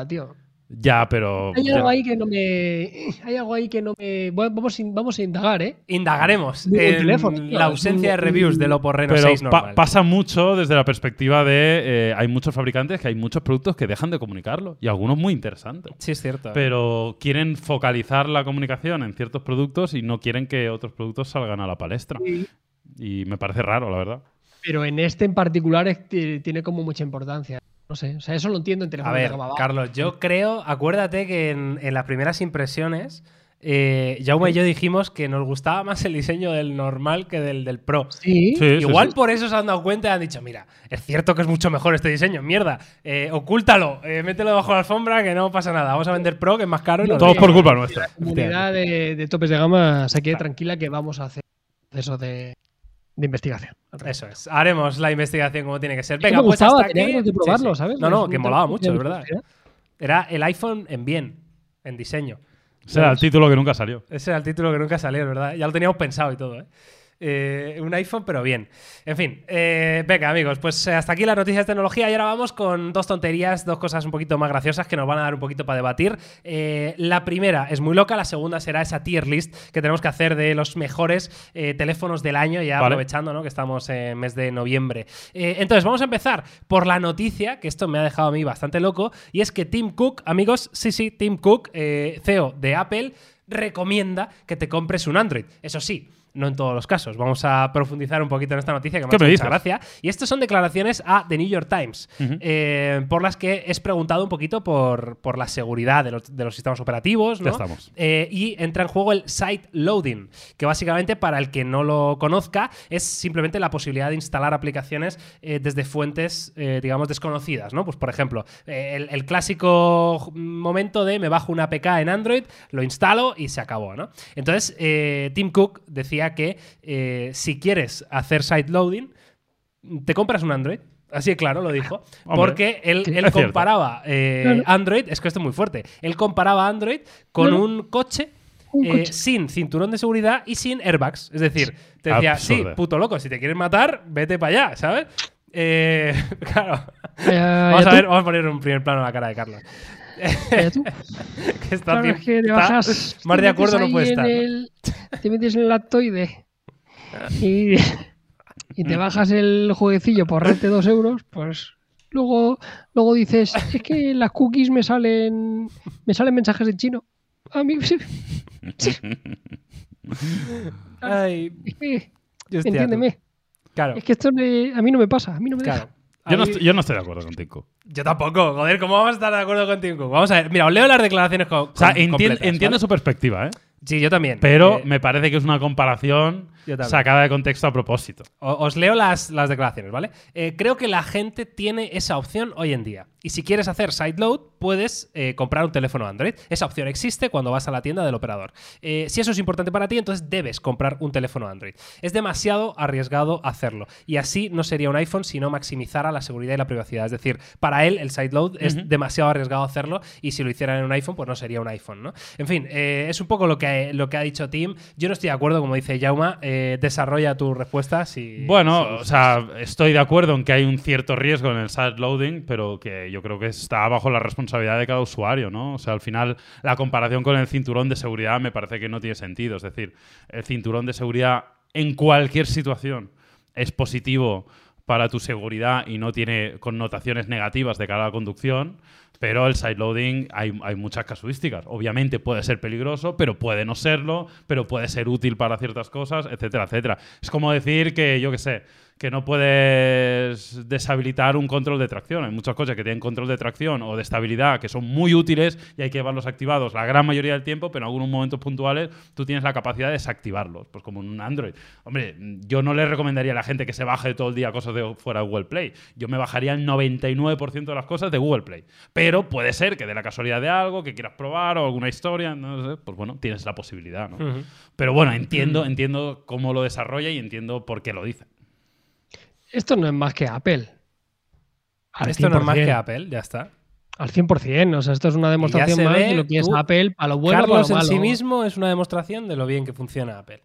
Tío. Ya, pero. Hay ya. algo ahí que no me. (clears throat) Hay algo ahí que no me. Bueno, vamos, vamos a indagar, ¿eh? Indagaremos Un en teléfono, la ausencia de reviews del Oppo Reno Pero 6 pa- normal. pasa mucho desde la perspectiva de. eh, hay muchos fabricantes que hay muchos productos que dejan de comunicarlo. Y algunos muy interesantes. Sí, es cierto. Pero quieren focalizar la comunicación en ciertos productos y no quieren que otros productos salgan a la palestra. Y me parece raro, la verdad. Pero en este en particular es- ti- tiene como mucha importancia. No sé, o sea, eso lo entiendo en A teléfono de ver, gama. Carlos, yo creo, acuérdate que en, en las primeras impresiones, eh, Jaume y yo dijimos que nos gustaba más el diseño del normal que del del Pro. Sí, Sí, Igual sí. por eso se han dado cuenta y han dicho, mira, es cierto que es mucho mejor este diseño, mierda, eh, ocúltalo, eh, mételo debajo de la alfombra que no pasa nada, vamos a vender Pro que es más caro y nos Todos por igual". culpa nuestra. la comunidad de, de topes de gama se quede tranquila que vamos a hacer proceso de, de investigación. Eso es, haremos la investigación como tiene que ser. Que Venga, me pues gustaba, hasta tenía Sí, probarlo, sí. ¿sabes? No, no, que molaba mucho, de es verdad. Era el iPhone en bien, en diseño. Ese era el título que nunca salió. Ese era el título que nunca salió, es ¿verdad? Ya lo teníamos pensado y todo, ¿eh? Eh, un iPhone, pero bien. En fin, eh, venga, amigos, pues eh, hasta aquí las noticias de tecnología y ahora vamos con dos tonterías, dos cosas un poquito más graciosas que nos van a dar un poquito para debatir. Eh, la primera es muy loca, la segunda será esa tier list que tenemos que hacer de los mejores teléfonos del año, ya Vale. aprovechando ¿no? que estamos en mes de noviembre. Entonces, vamos a empezar por la noticia, que esto me ha dejado a mí bastante loco, y es que Tim Cook, amigos, sí, sí, Tim Cook, CEO de Apple, recomienda que te compres un Android. Eso sí. No en todos los casos. Vamos a profundizar un poquito en esta noticia que me ¿Qué ha hecho me mucha gracia. Y estas son declaraciones a The New York Times, eh, por las que es preguntado un poquito por, por la seguridad de los, de los sistemas operativos. ¿no? Ya estamos. Eh, y entra en juego el site loading, que básicamente, para el que no lo conozca, es simplemente la posibilidad de instalar aplicaciones eh, desde fuentes, digamos, desconocidas, ¿no? Pues, por ejemplo, el, el clásico momento de me bajo una APK en Android, lo instalo y se acabó, ¿no? Entonces, Tim Cook decía que eh, si quieres hacer site loading, te compras un Android. Así de claro lo dijo. (laughs) Hombre, porque él, comparaba eh, Claro. Android, es que esto es muy fuerte, él comparaba Android con Claro. un coche eh, coche. sin cinturón de seguridad y sin airbags. Es decir, te decía, sí, puto loco, si te quieres matar, vete para allá, ¿sabes? Eh, (laughs) claro. Vamos a tú, ver, vamos a poner un primer plano a la cara de Carlos. (laughs) que está, Claro, que te está bajas. más te de metes acuerdo no puede estar. el- te metes en el lactoide y, y te bajas el jueguecillo por rete dos euros, pues luego, luego dices, es que en las cookies me salen, me salen mensajes en chino. A mí sí. sí, Ay, es que, entiéndeme. Claro, Es que esto me- a mí no me pasa, a mí no me claro. deja. Yo no, estoy, yo no estoy de acuerdo contigo. Yo tampoco, joder, ¿cómo vamos a estar de acuerdo contigo? Vamos a ver, mira, os leo las declaraciones co- O sea, completas, entiendo ¿vale? su perspectiva, ¿eh? Sí, yo también. Pero Eh, me parece que es una comparación. Sacada de contexto a propósito. Os leo las, las declaraciones, ¿vale? Eh, creo que la gente tiene esa opción hoy en día. Y si quieres hacer sideload, puedes eh, comprar un teléfono Android. Esa opción existe cuando vas a la tienda del operador. Eh, si eso es importante para ti, entonces debes comprar un teléfono Android. Es demasiado arriesgado hacerlo. Y así no sería un iPhone si no maximizara la seguridad y la privacidad. Es decir, para él el sideload es demasiado arriesgado hacerlo y si lo hicieran en un iPhone, pues no sería un iPhone, ¿no? En fin, es un poco lo que, lo que ha dicho Tim. Yo no estoy de acuerdo, como dice Jauma. Eh, desarrolla tu respuesta si... Bueno, si- o sea, estoy de acuerdo en que hay un cierto riesgo en el side loading, pero que yo creo que está bajo la responsabilidad de cada usuario, ¿no? O sea, al final la comparación con el cinturón de seguridad me parece que no tiene sentido. Es decir, el cinturón de seguridad en cualquier situación es positivo para tu seguridad y no tiene connotaciones negativas de cara a la conducción. Pero el sideloading hay, hay muchas casuísticas. Obviamente puede ser peligroso, pero puede no serlo, pero puede ser útil para ciertas cosas, etcétera, etcétera. Es como decir que, yo qué sé, que no puedes deshabilitar un control de tracción. Hay muchas cosas que tienen control de tracción o de estabilidad que son muy útiles y hay que llevarlos activados la gran mayoría del tiempo, pero en algunos momentos puntuales tú tienes la capacidad de desactivarlos, pues como en un Android. Hombre, yo no le recomendaría a la gente que se baje todo el día cosas de fuera de Google Play. Yo me bajaría el 99% de las cosas de Google Play. Pero puede ser que de la casualidad de algo que quieras probar o alguna historia, no sé, pues bueno, tienes la posibilidad, ¿no? Pero bueno, entiendo, entiendo cómo lo desarrolla y entiendo por qué lo dice. Esto no es más que Apple. Al Esto no es más 100%. que Apple, ya está. Al 100%. O sea, esto es una demostración más de lo que es tú, Apple para lo bueno Carlos para en lo sí malo. mismo es una demostración de lo bien que funciona Apple.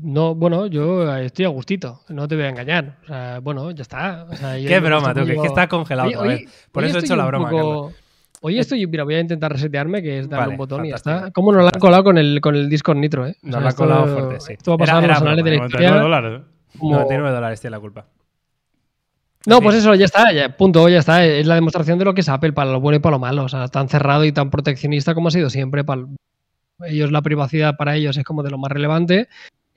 No, bueno, yo estoy a gustito, no te voy a engañar. O sea, bueno, ya está. O sea, yo Qué broma, tú, como- que está congelado Oye, otra oye. Por hoy eso he hecho la broma, poco-. Hoy estoy, mira, voy a intentar resetearme, que es darle Vale, un botón y ya está. ¿Cómo nos lo han colado con el, con el Discord Nitro, eh? Nos lo han esto- colado fuerte, sí. Esto va a pasar Era- en los era anales de la broma, 99 historia. ¿Eh? como- 99 dólares tiene la culpa. No, Sí. pues eso, ya está, ya, punto, ya está. Es la demostración de lo que es Apple para lo bueno y para lo malo. O sea, tan cerrado y tan proteccionista como ha sido siempre. Para ellos la privacidad para ellos es como de lo más relevante.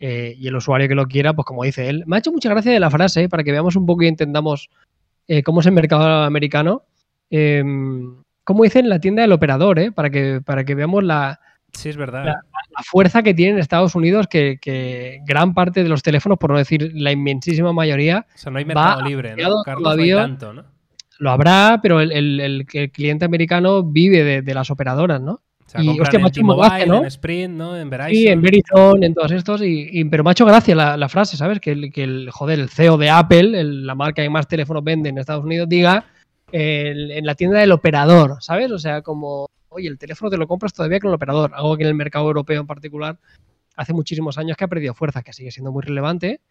eh, y el usuario que lo quiera, pues como dice él. Me ha hecho mucha gracia de la frase, eh, para que veamos un poco y entendamos eh, cómo es el mercado americano. Eh, como dice en la tienda del operador, eh, para, que, para que veamos la, Sí, es verdad. La- la fuerza que tiene en Estados Unidos, que, que gran parte de los teléfonos, por no decir la inmensísima mayoría, o sea, no hay mercado libre, ¿no? asociado Carlos, no hay todavía- tanto, ¿no? lo habrá, pero el, el- el- el cliente americano vive de, de las operadoras, ¿no? O sea, Y, hostia, en macho, T-Mobile, ¿no? en Sprint, ¿no? En Verizon. Sí, en Verizon, en todos estos, y, y- pero me ha hecho gracia la, la frase, ¿sabes? Que el, que el, joder, el CEO de Apple, la marca que más teléfonos vende en Estados Unidos, diga en la tienda del operador, ¿sabes? O sea, como, oye, el teléfono te lo compras todavía con el operador, algo que en el mercado europeo en particular hace muchísimos años que ha perdido fuerza, que sigue siendo muy relevante,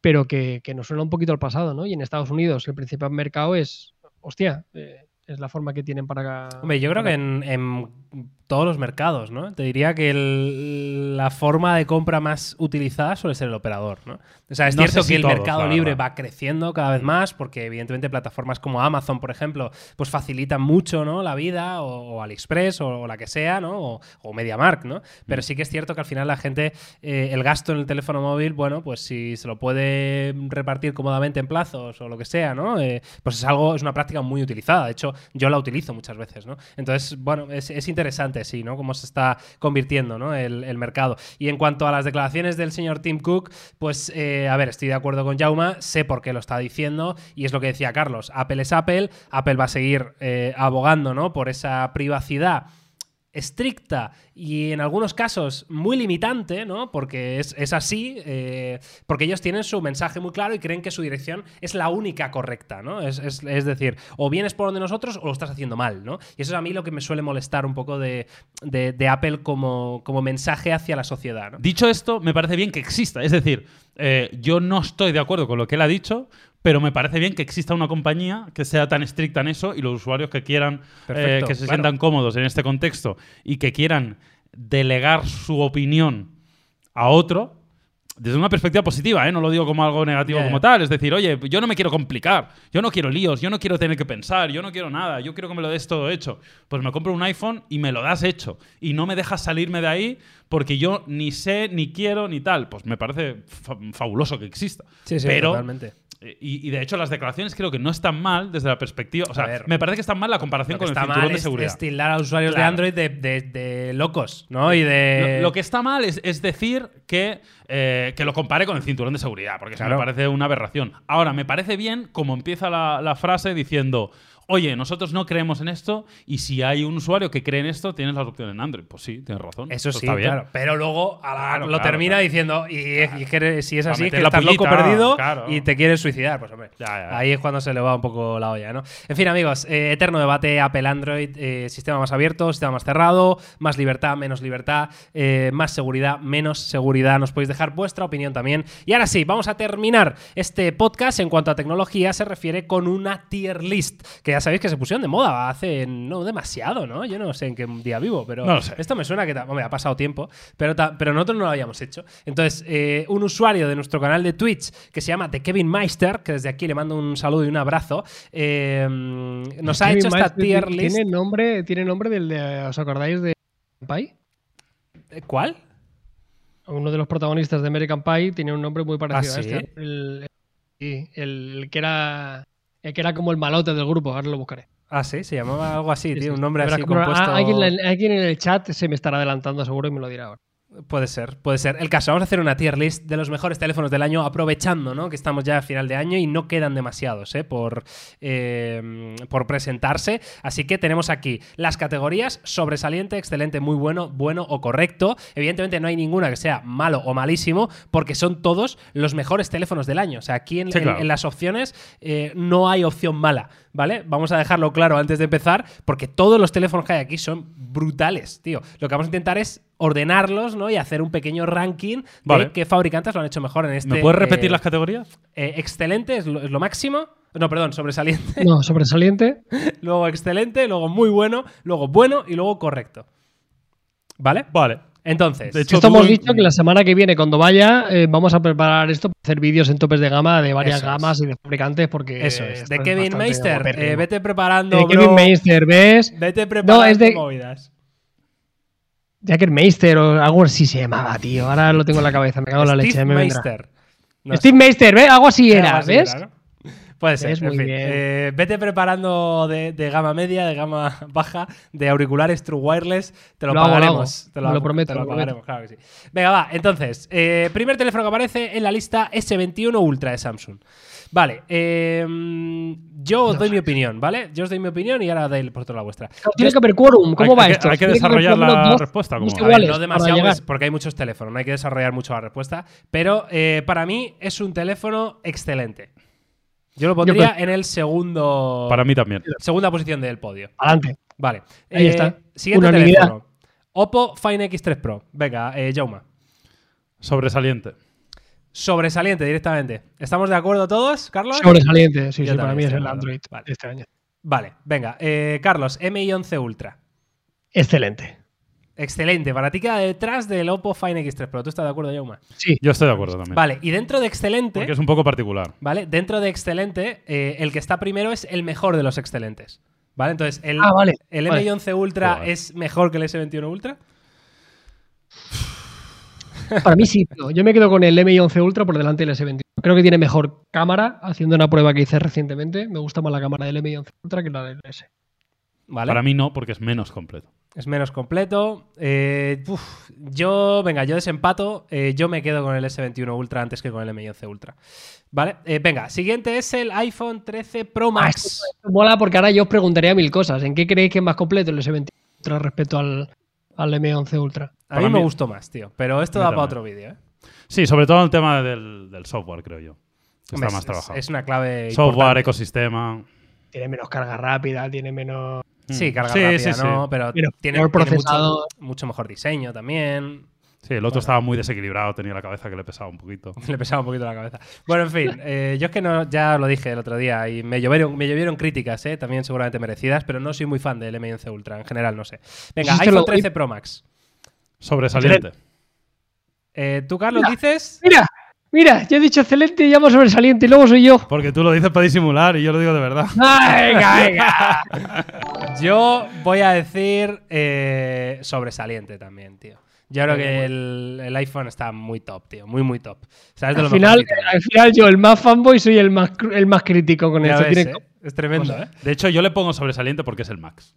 pero que, que nos suena un poquito al pasado, ¿no? Y en Estados Unidos el principal mercado es, hostia, eh, es la forma que tienen para... Hombre, yo creo para- que en, en todos los mercados, ¿no? Te diría que el- la forma de compra más utilizada suele ser el operador, ¿no? O sea, es No cierto si que el todos, mercado libre va creciendo cada vez más porque evidentemente plataformas como Amazon, por ejemplo, pues facilitan mucho, ¿no? La vida o, o AliExpress o, o la que sea, ¿no? O, o MediaMarkt, ¿no? Mm. Pero sí que es cierto que al final la gente, eh, el gasto en el teléfono móvil, bueno, pues si se lo puede repartir cómodamente en plazos o lo que sea, ¿no? Eh, pues es algo, es una práctica muy utilizada. De hecho, yo la utilizo muchas veces, ¿no? Entonces, bueno, es, es interesante, sí, ¿no? Cómo se está convirtiendo, ¿no? El, el mercado. Y en cuanto a las declaraciones del señor Tim Cook, pues, eh, a ver, estoy de acuerdo con Jauma, sé por qué lo está diciendo y es lo que decía Carlos. Apple es Apple, Apple va a seguir eh, abogando, ¿no? Por esa privacidad estricta y en algunos casos muy limitante, ¿no? Porque es, es así, eh, porque ellos tienen su mensaje muy claro y creen que su dirección es la única correcta, ¿no? Es, es- decir, o vienes por donde nosotros o lo estás haciendo mal, ¿no? Y eso es a mí lo que me suele molestar un poco de, de- Apple como, como mensaje hacia la sociedad. Dicho esto, me parece bien que exista. Es decir, eh, yo no estoy de acuerdo con lo que él ha dicho, pero me parece bien que exista una compañía que sea tan estricta en eso y los usuarios que quieran, Perfecto, eh, que se claro. sientan cómodos en este contexto y que quieran delegar su opinión a otro, desde una perspectiva positiva, ¿eh? no lo digo como algo negativo como tal. Es decir, oye, yo no me quiero complicar, yo no quiero líos, yo no quiero tener que pensar, yo no quiero nada, yo quiero que me lo des todo hecho. Pues me compro un iPhone y me lo das hecho. Y no me dejas salirme de ahí porque yo ni sé, ni quiero, ni tal. Pues me parece fa- fabuloso que exista. Sí, sí, Pero totalmente. Eh, Y, y de hecho, las declaraciones creo que no están mal desde la perspectiva. O sea, ver. me parece que están mal la comparación con el está cinturón mal de seguridad. es a usuarios de. Android de, de- de locos, ¿no? Y de. Lo, lo que está mal es, es decir que, eh, que lo compare con el cinturón de seguridad, porque eso me parece una aberración. Ahora, me parece bien como empieza la, la frase diciendo. Oye, nosotros no creemos en esto y si hay un usuario que cree en esto, tienes la opción en Android. Pues sí, tienes razón. Eso sí, está bien. claro. Pero luego a la- Claro, lo claro, termina claro. diciendo, y, y que si es así, es que estás loco perdido y te quieres suicidar. Pues hombre, Ya, ya. ahí es cuando se le va un poco la olla, ¿no? En fin, amigos, eh, eterno debate Apple-Android, eh, sistema más abierto, sistema más cerrado, más libertad, menos libertad, eh, más seguridad, menos seguridad. Nos podéis dejar vuestra opinión también. Y ahora sí, vamos a terminar este podcast en cuanto a tecnología se refiere con una tier list, que ya sabéis que se pusieron de moda hace no demasiado, ¿no? Yo no sé en qué día vivo, pero No lo sé. esto me suena que hombre, ha pasado tiempo, pero, pero nosotros no lo habíamos hecho. Entonces, eh, un usuario de nuestro canal de Twitch que se llama The Kevin Meister, que desde aquí le mando un saludo y un abrazo, eh, nos ha Kevin hecho esta Meister tier tiene list. nombre, tiene nombre del de, ¿os acordáis de Pie? Eh, ¿Cuál? Uno de los protagonistas de American Pie tiene un nombre muy parecido ¿Ah, a sí? este. El, sí, el, el que era el que era como el malote del grupo, ahora lo buscaré. Ah, sí, se llamaba algo así, Sí, tiene sí. un nombre así ah, compuesto. alguien, en- alguien en el chat se me estará adelantando seguro y me lo dirá ahora. Puede ser, puede ser. El caso, vamos a hacer una tier list de los mejores teléfonos del año, aprovechando ¿no? que estamos ya a final de año y no quedan demasiados ¿eh? por, eh, por presentarse. Así que tenemos aquí las categorías sobresaliente, excelente, muy bueno, bueno o correcto. Evidentemente no hay ninguna que sea malo o malísimo, porque son todos los mejores teléfonos del año. O sea, aquí en, Sí, en- claro. en las opciones eh, no hay opción mala, ¿vale? Vamos a dejarlo claro antes de empezar, porque todos los teléfonos que hay aquí son brutales, tío. Lo que vamos a intentar es ordenarlos, ¿no? Y hacer un pequeño ranking de qué fabricantes lo han hecho mejor en este. ¿Me puedes repetir eh, las categorías? eh, excelente es lo, es lo máximo. No, perdón, sobresaliente. No, sobresaliente. (laughs) luego excelente, luego muy bueno, luego bueno y luego correcto. ¿Vale? Vale. Entonces, De hecho, Esto hemos dicho que la semana que viene, cuando vaya, eh, vamos a preparar esto para hacer vídeos en topes de gama de varias Eso es. gamas y de fabricantes porque eso es. De Kevin Meister, eh, vete preparando. De Kevin bro. Meister, ¿ves? Vete preparando es de- movidas. Jacker Meister o algo así se llamaba, tío. Ahora lo tengo en la cabeza, me cago en la leche. Steve me vendrá. Meister. No Steve Meister, ¿ves? Algo así era, ¿ves? era, ¿no? Puede ser, Es en muy fin. bien. Eh, vete preparando de, de gama media, de gama (laughs) baja, de auriculares True Wireless. Te lo, Lo hago, lo pagaremos. hago. Te lo prometo, Te lo pagaremos, claro que sí. Venga, va. Entonces, eh, primer teléfono que aparece en la lista S21 Ultra de Samsung. Vale, eh, yo os No doy mi opinión, ¿vale? Yo os doy mi opinión y ahora dais por la vuestra. Tiene que haber quórum. ¿Cómo Hay- va hay que- esto? hay que desarrollar la dos- respuesta, ¿cómo? A ver, no demasiado, porque hay muchos teléfonos, no hay que desarrollar mucho la respuesta. Pero eh, para mí es un teléfono excelente. Yo lo pondría en el segundo. Para mí también. Segunda posición del podio. Adelante. Vale. Ahí Eh, está. Siguiente Unanimidad. teléfono. Oppo Find X3 Pro. Venga, eh, Jauma. Sobresaliente. Sobresaliente directamente. ¿Estamos de acuerdo todos, Carlos? Sobresaliente, sí, Yo sí, para mí es el. Android Vale. este año. Vale, venga. eh, Carlos, MI11 Ultra. Excelente. Excelente. Para ti queda detrás del Oppo Find X3 Pro. ¿Tú estás de acuerdo, Jauma? Sí. Yo estoy de acuerdo también. Vale, y dentro de excelente. Porque es un poco particular. ¿Vale? Dentro de excelente, eh, el que está primero es el mejor de los excelentes. ¿Vale? Entonces, el, Ah, vale. el Vale. MI11 Ultra es mejor que el S21 Ultra. Para mí sí. Yo me quedo con el MI11 Ultra por delante del S21. Creo que tiene mejor cámara, haciendo una prueba que hice recientemente. Me gusta más la cámara del MI11 Ultra que la del S. ¿Vale? Para mí no, porque es menos completo. Es menos completo. Eh, uf, yo, venga, yo desempato. Eh, yo me quedo con el S21 Ultra antes que con el M11 Ultra. ¿Vale? Eh, venga, siguiente es el iPhone 13 Pro Ah, Max. esto mola porque ahora yo os preguntaría mil cosas. ¿En qué creéis que es más completo el S21 Ultra respecto al, al M11 Ultra? A mí me gustó más, tío. Pero esto da para otro vídeo, ¿eh? Sí, sobre todo el tema del, del software, creo yo. que Está más es- trabajado. Es una clave. software, importante. ecosistema. Tiene menos carga rápida, tiene menos. Sí, Mm. carga Sí, rápida, sí, sí. ¿no? Pero Pero tiene, tiene mucho, procesado. mucho mejor diseño también. Sí, el otro estaba muy desequilibrado, tenía la cabeza que le pesaba un poquito. (laughs) Le pesaba un poquito la cabeza. Bueno, en fin, eh, yo es que no, ya lo dije el otro día y me llovieron, me llovieron críticas, eh, también seguramente merecidas, pero no soy muy fan del M11 Ultra, en general no sé. Venga, iPhone lo- 13 Pro Max. Sobresaliente. Eh, ¿Tú, Carlos, Mira. dices? Mira, mira, yo he dicho excelente y llamo sobresaliente y luego soy yo. Porque tú lo dices para disimular y yo lo digo de verdad. Ay, venga, venga. (laughs) Yo voy a decir eh, sobresaliente también, tío. Yo creo que el, el iPhone está muy top, tío. Muy, muy top. ¿Sabes de Al lo final, al final yo, el más fanboy, soy el más, el más crítico con Ya esto. ves, Tiene- ¿eh? Es tremendo, ¿eh? De hecho, yo le pongo sobresaliente porque es el Max.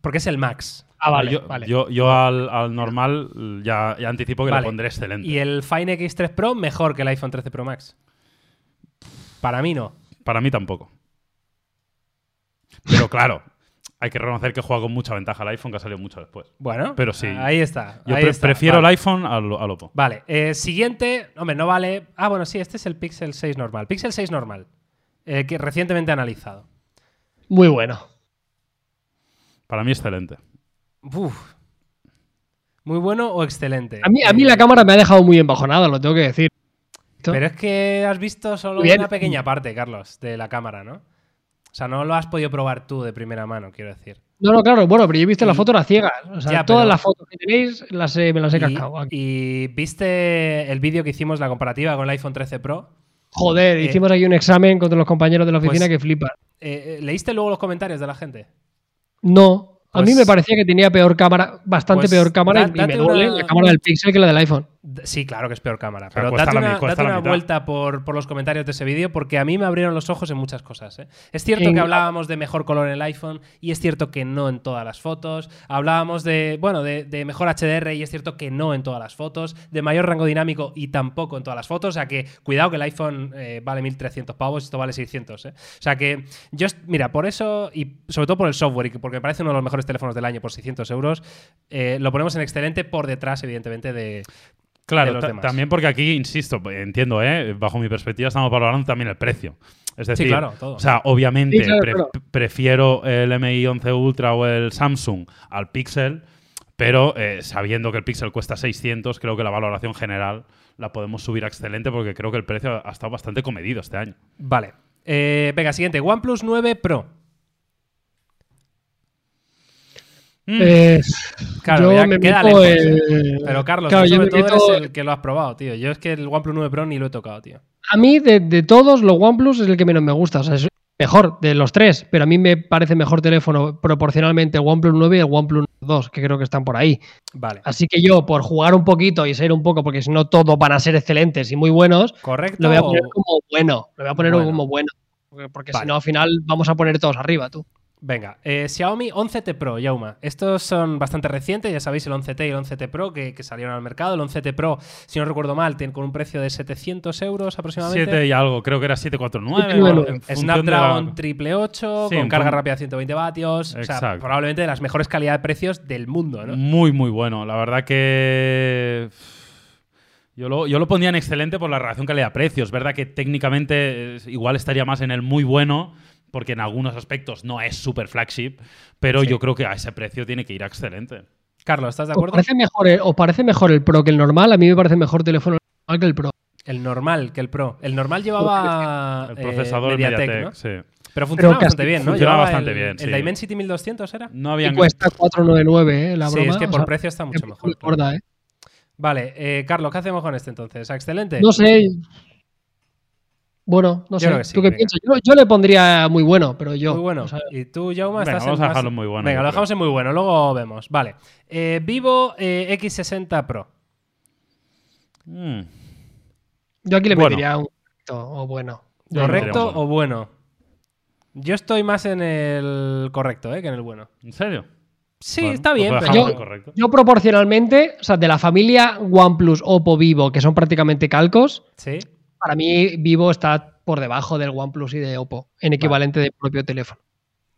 Porque es el Max. Ah, vale, yo, vale. yo, yo al, al normal ya, ya anticipo que Vale. le pondré excelente. Y el Fine X3 Pro mejor que el iPhone 13 Pro Max. Para mí no. Para mí tampoco. Pero claro, hay que reconocer que juega con mucha ventaja el iPhone que ha salido mucho después. Bueno, Pero sí. Ahí está. Yo ahí pre- está. prefiero Vale. el iPhone al, al Oppo. Vale, eh, siguiente. Hombre, no vale. Ah, bueno, sí, este es el Pixel 6 normal. Pixel 6 normal. eh, que recientemente analizado. Muy bueno. Para mí excelente. Uf. Muy bueno o excelente. A mí, a mí Eh, la cámara me ha dejado muy embajonado, lo tengo que decir. Pero es que has visto solo bien. una pequeña parte, Carlos, de la cámara, ¿no? O sea, no lo has podido probar tú de primera mano, quiero decir. No, no, claro, bueno, pero yo he visto Y- las fotos a ciegas. O sea, Ya, todas pero- las fotos que tenéis las he- me las he cascado. aquí. y viste el vídeo que hicimos, la comparativa con el iPhone 13 Pro. Joder, eh, hicimos aquí un examen contra los compañeros de la oficina pues- que flipan. Eh, eh, ¿Leíste luego los comentarios de la gente? No, a Pues- mí me parecía que tenía peor cámara, bastante Pues peor cámara da- y- me duele una- la cámara del Pixel que la del iPhone. Sí, claro que es peor cámara. Pero cuesta date una, date vuelta por, por los comentarios de ese vídeo porque a mí me abrieron los ojos en muchas cosas. ¿eh? Es cierto En- que hablábamos de mejor color en el iPhone y es cierto que no en todas las fotos. Hablábamos de, bueno, de, de mejor HDR y es cierto que no en todas las fotos. De mayor rango dinámico y tampoco en todas las fotos. O sea que cuidado que el iPhone eh, vale 1300 pavos y esto vale 600. ¿eh? O sea que yo, mira, por eso y sobre todo por el software y que- porque me parece uno de los mejores teléfonos del año por 600 euros, eh, lo ponemos en excelente por detrás, evidentemente, de, de Claro, los ta- demás. también porque aquí, insisto, entiendo, ¿eh? bajo mi perspectiva estamos valorando también el precio. Es decir, claro, todo. o sea, obviamente Sí, claro, pre- claro. prefiero el MI 11 Ultra o el Samsung al Pixel, pero eh, sabiendo que el Pixel cuesta 600, creo que la valoración general la podemos subir a excelente porque creo que el precio ha estado bastante comedido este año. Vale. Eh, venga, siguiente. OnePlus 9 Pro. Mm. Eh, Claro, yo ya me queda lejos, ¿eh? Pero Carlos, claro, tú yo sobre me todo meto- eres el que lo has probado, tío. Yo es que el OnePlus 9 Pro ni lo he tocado, tío. A mí, de, de todos, los OnePlus es el que menos me gusta. O sea, es mejor de los tres, pero a mí me parece mejor teléfono proporcionalmente el OnePlus 9 y el OnePlus 2, que creo que están por ahí. Vale. Así que yo, por jugar un poquito y ser un poco, porque si no todos van a ser excelentes y muy buenos, ¿Correcto? lo voy a o- poner como bueno. Lo voy a poner Bueno. como bueno. Porque, porque Vale. si no, al final vamos a poner todos arriba, tú. Venga, eh, Xiaomi 11T Pro, Yauma. Estos son bastante recientes, ya sabéis, el 11T y el 11T Pro que, que salieron al mercado. El 11T Pro, si no recuerdo mal, tiene con un precio de 700 euros aproximadamente. 7 y algo, creo que era 749. 749. en función de Snapdragon la- triple 8 Sí, con carga rápida de 120 vatios. O sea, probablemente de las mejores calidades de precios del mundo, ¿no? Muy, muy bueno. La verdad que. Yo lo, yo lo pondría en excelente por la relación calidad-precio. Es verdad que técnicamente eh, igual estaría más en el muy bueno, porque en algunos aspectos no es super flagship, pero Sí. yo creo que a ese precio tiene que ir excelente. Carlos, ¿estás de ¿Os acuerdo? parece, mejor el, os parece mejor el Pro que el normal? A mí me parece mejor teléfono normal que el Pro. El normal que el Pro. El normal llevaba El eh, procesador Mediatek, Mediatek, ¿no? sí. Pero funcionaba Pero bastante bien, ¿no? funcionaba Llevaba bastante el- bien, ¿El sí. Dimensity 1200 era? No Y habían. cuesta 499, ¿eh? La sí, broma. es que o por sea, precio está mucho es mejor. muy gorda, ¿eh? Vale, eh, Carlos, ¿qué hacemos con este entonces? ¿A excelente? No sé. Bueno, no Yo sé. creo que sí, ¿Tú qué venga. piensas? Yo, yo le pondría muy bueno, pero yo. Muy bueno. o sea, y tú, Jauma, Venga, estás vamos en a más- dejarlo en muy bueno, Venga, lo creo. dejamos en muy bueno, luego vemos. Vale. Eh, Vivo eh, X60 Pro. Mm. yo aquí le Bueno. pediría un correcto o bueno. Yo ¿Correcto o bueno? Yo estoy más en el correcto, ¿eh? Que en el bueno. ¿En serio? Sí, Bueno, está pues bien, pero. Yo proporcionalmente, o sea, de la familia OnePlus, Oppo, Vivo, que son prácticamente calcos, Sí. Para mí Vivo está por debajo del OnePlus y de Oppo, en equivalente de propio teléfono.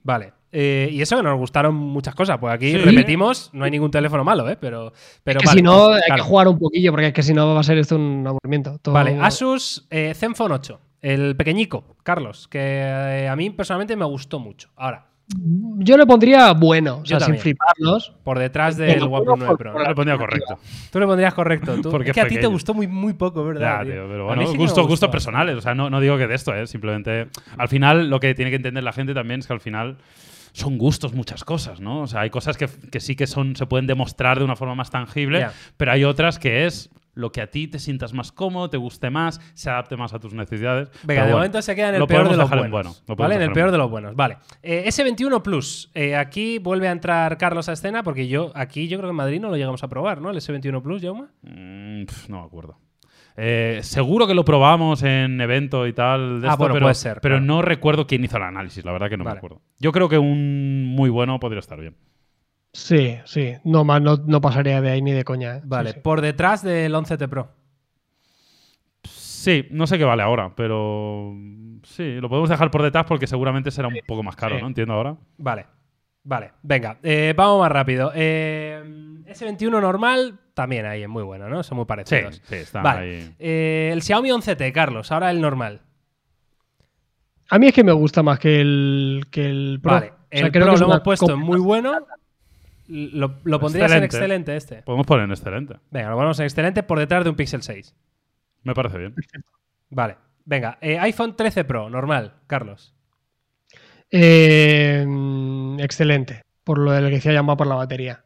Vale. Eh, y eso que nos gustaron muchas cosas. Pues aquí Sí. repetimos, no hay ningún teléfono malo, ¿eh? Pero. pero que vale, si no, hay claro. que jugar un poquillo, porque es que si no va a ser esto un aburrimiento. Todo- Vale, Asus eh, Zenfone 8. El pequeñico, Carlos, que eh, a mí personalmente me gustó mucho. Ahora, Yo le pondría bueno, o sea, sin fliparlos. por detrás del OnePlus bueno, 9 por- Pro. Yo le pondría correcto. Tú le pondrías correcto. Tú, Porque es que a ti te gustó muy, muy poco, ¿verdad? Ya, tío? pero bueno, sí gustos, personales. O sea, no, no digo que de esto, ¿eh? Simplemente, al final, lo que tiene que entender la gente también es que al final son gustos muchas cosas, ¿no? O sea, hay cosas que, que sí que son, se pueden demostrar de una forma más tangible, pero hay otras que es lo que a ti te sientas más cómodo, te guste más, se adapte más a tus necesidades. Venga, de bueno, momento se queda en el peor de los dejar en buenos. bueno, lo ¿Vale? En el en peor de los buenos. Vale. Eh, S21 Plus. Eh, aquí vuelve a entrar Carlos a escena porque yo, aquí yo creo que en Madrid no lo llegamos a probar, ¿no? El S21 Plus, Jauma. Mm, no me acuerdo. Eh, seguro que lo probamos en evento y tal. De Ah, esto, bueno, pero, puede ser, Pero claro. no recuerdo quién hizo el análisis, la verdad que no Vale. me acuerdo. Yo creo que un muy bueno podría estar bien. Sí, sí. No, más no, no pasaría de ahí ni de coña. ¿eh? Vale. Sí, sí. Por detrás del 11T Pro. Sí, no sé qué vale ahora, pero sí, lo podemos dejar por detrás porque seguramente será un poco más caro, sí. ¿no? Entiendo ahora. Vale. Vale. Venga. eh, vamos más rápido. Eh, S21 normal también ahí es muy bueno, ¿no? Son muy Sí, parecidos. sí, están Vale. ahí. Eh, el Xiaomi 11T, Carlos. Ahora el normal. A mí es que me gusta más que el, que el Pro. Vale. O sea, el creo Pro que es lo hemos puesto muy bueno. Lo, lo pondrías en Excelente. excelente este. Podemos poner en excelente. Venga, lo ponemos en excelente por detrás de un Pixel 6. Me parece bien. Vale. Venga, eh, iPhone 13 Pro, normal, Carlos. Eh, excelente. Por lo del que decía llamado por la batería.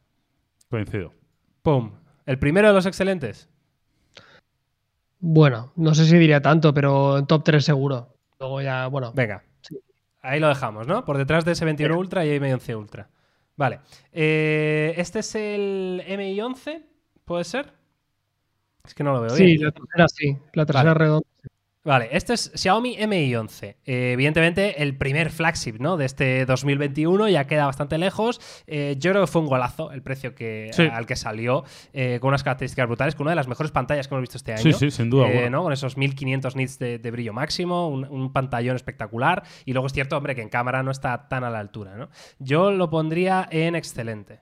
Coincido. Pum. El primero de los excelentes. Bueno, no sé si diría tanto, pero en top 3 seguro. Luego ya, bueno. Venga. Sí. Ahí lo dejamos, ¿no? Por detrás de ese 21 Ultra y hay 11 Ultra. Vale. Eh, este es el MI 11, ¿puede ser? Es que no lo veo Sí, bien. la tercera sí. La tercera Vale. redonda. Vale, este es Xiaomi Mi 11. Eh, evidentemente, el primer flagship ¿no? de este 2021 ya queda bastante lejos. Eh, yo creo que fue un golazo el precio que, Sí. al que salió, eh, con unas características brutales, con una de las mejores pantallas que hemos visto este año. Sí, sí, sin duda Eh, alguna. ¿no? Con esos 1500 nits de, de brillo máximo, un, un pantallón espectacular. Y luego es cierto, hombre, que en cámara no está tan a la altura. ¿no? Yo lo pondría en excelente.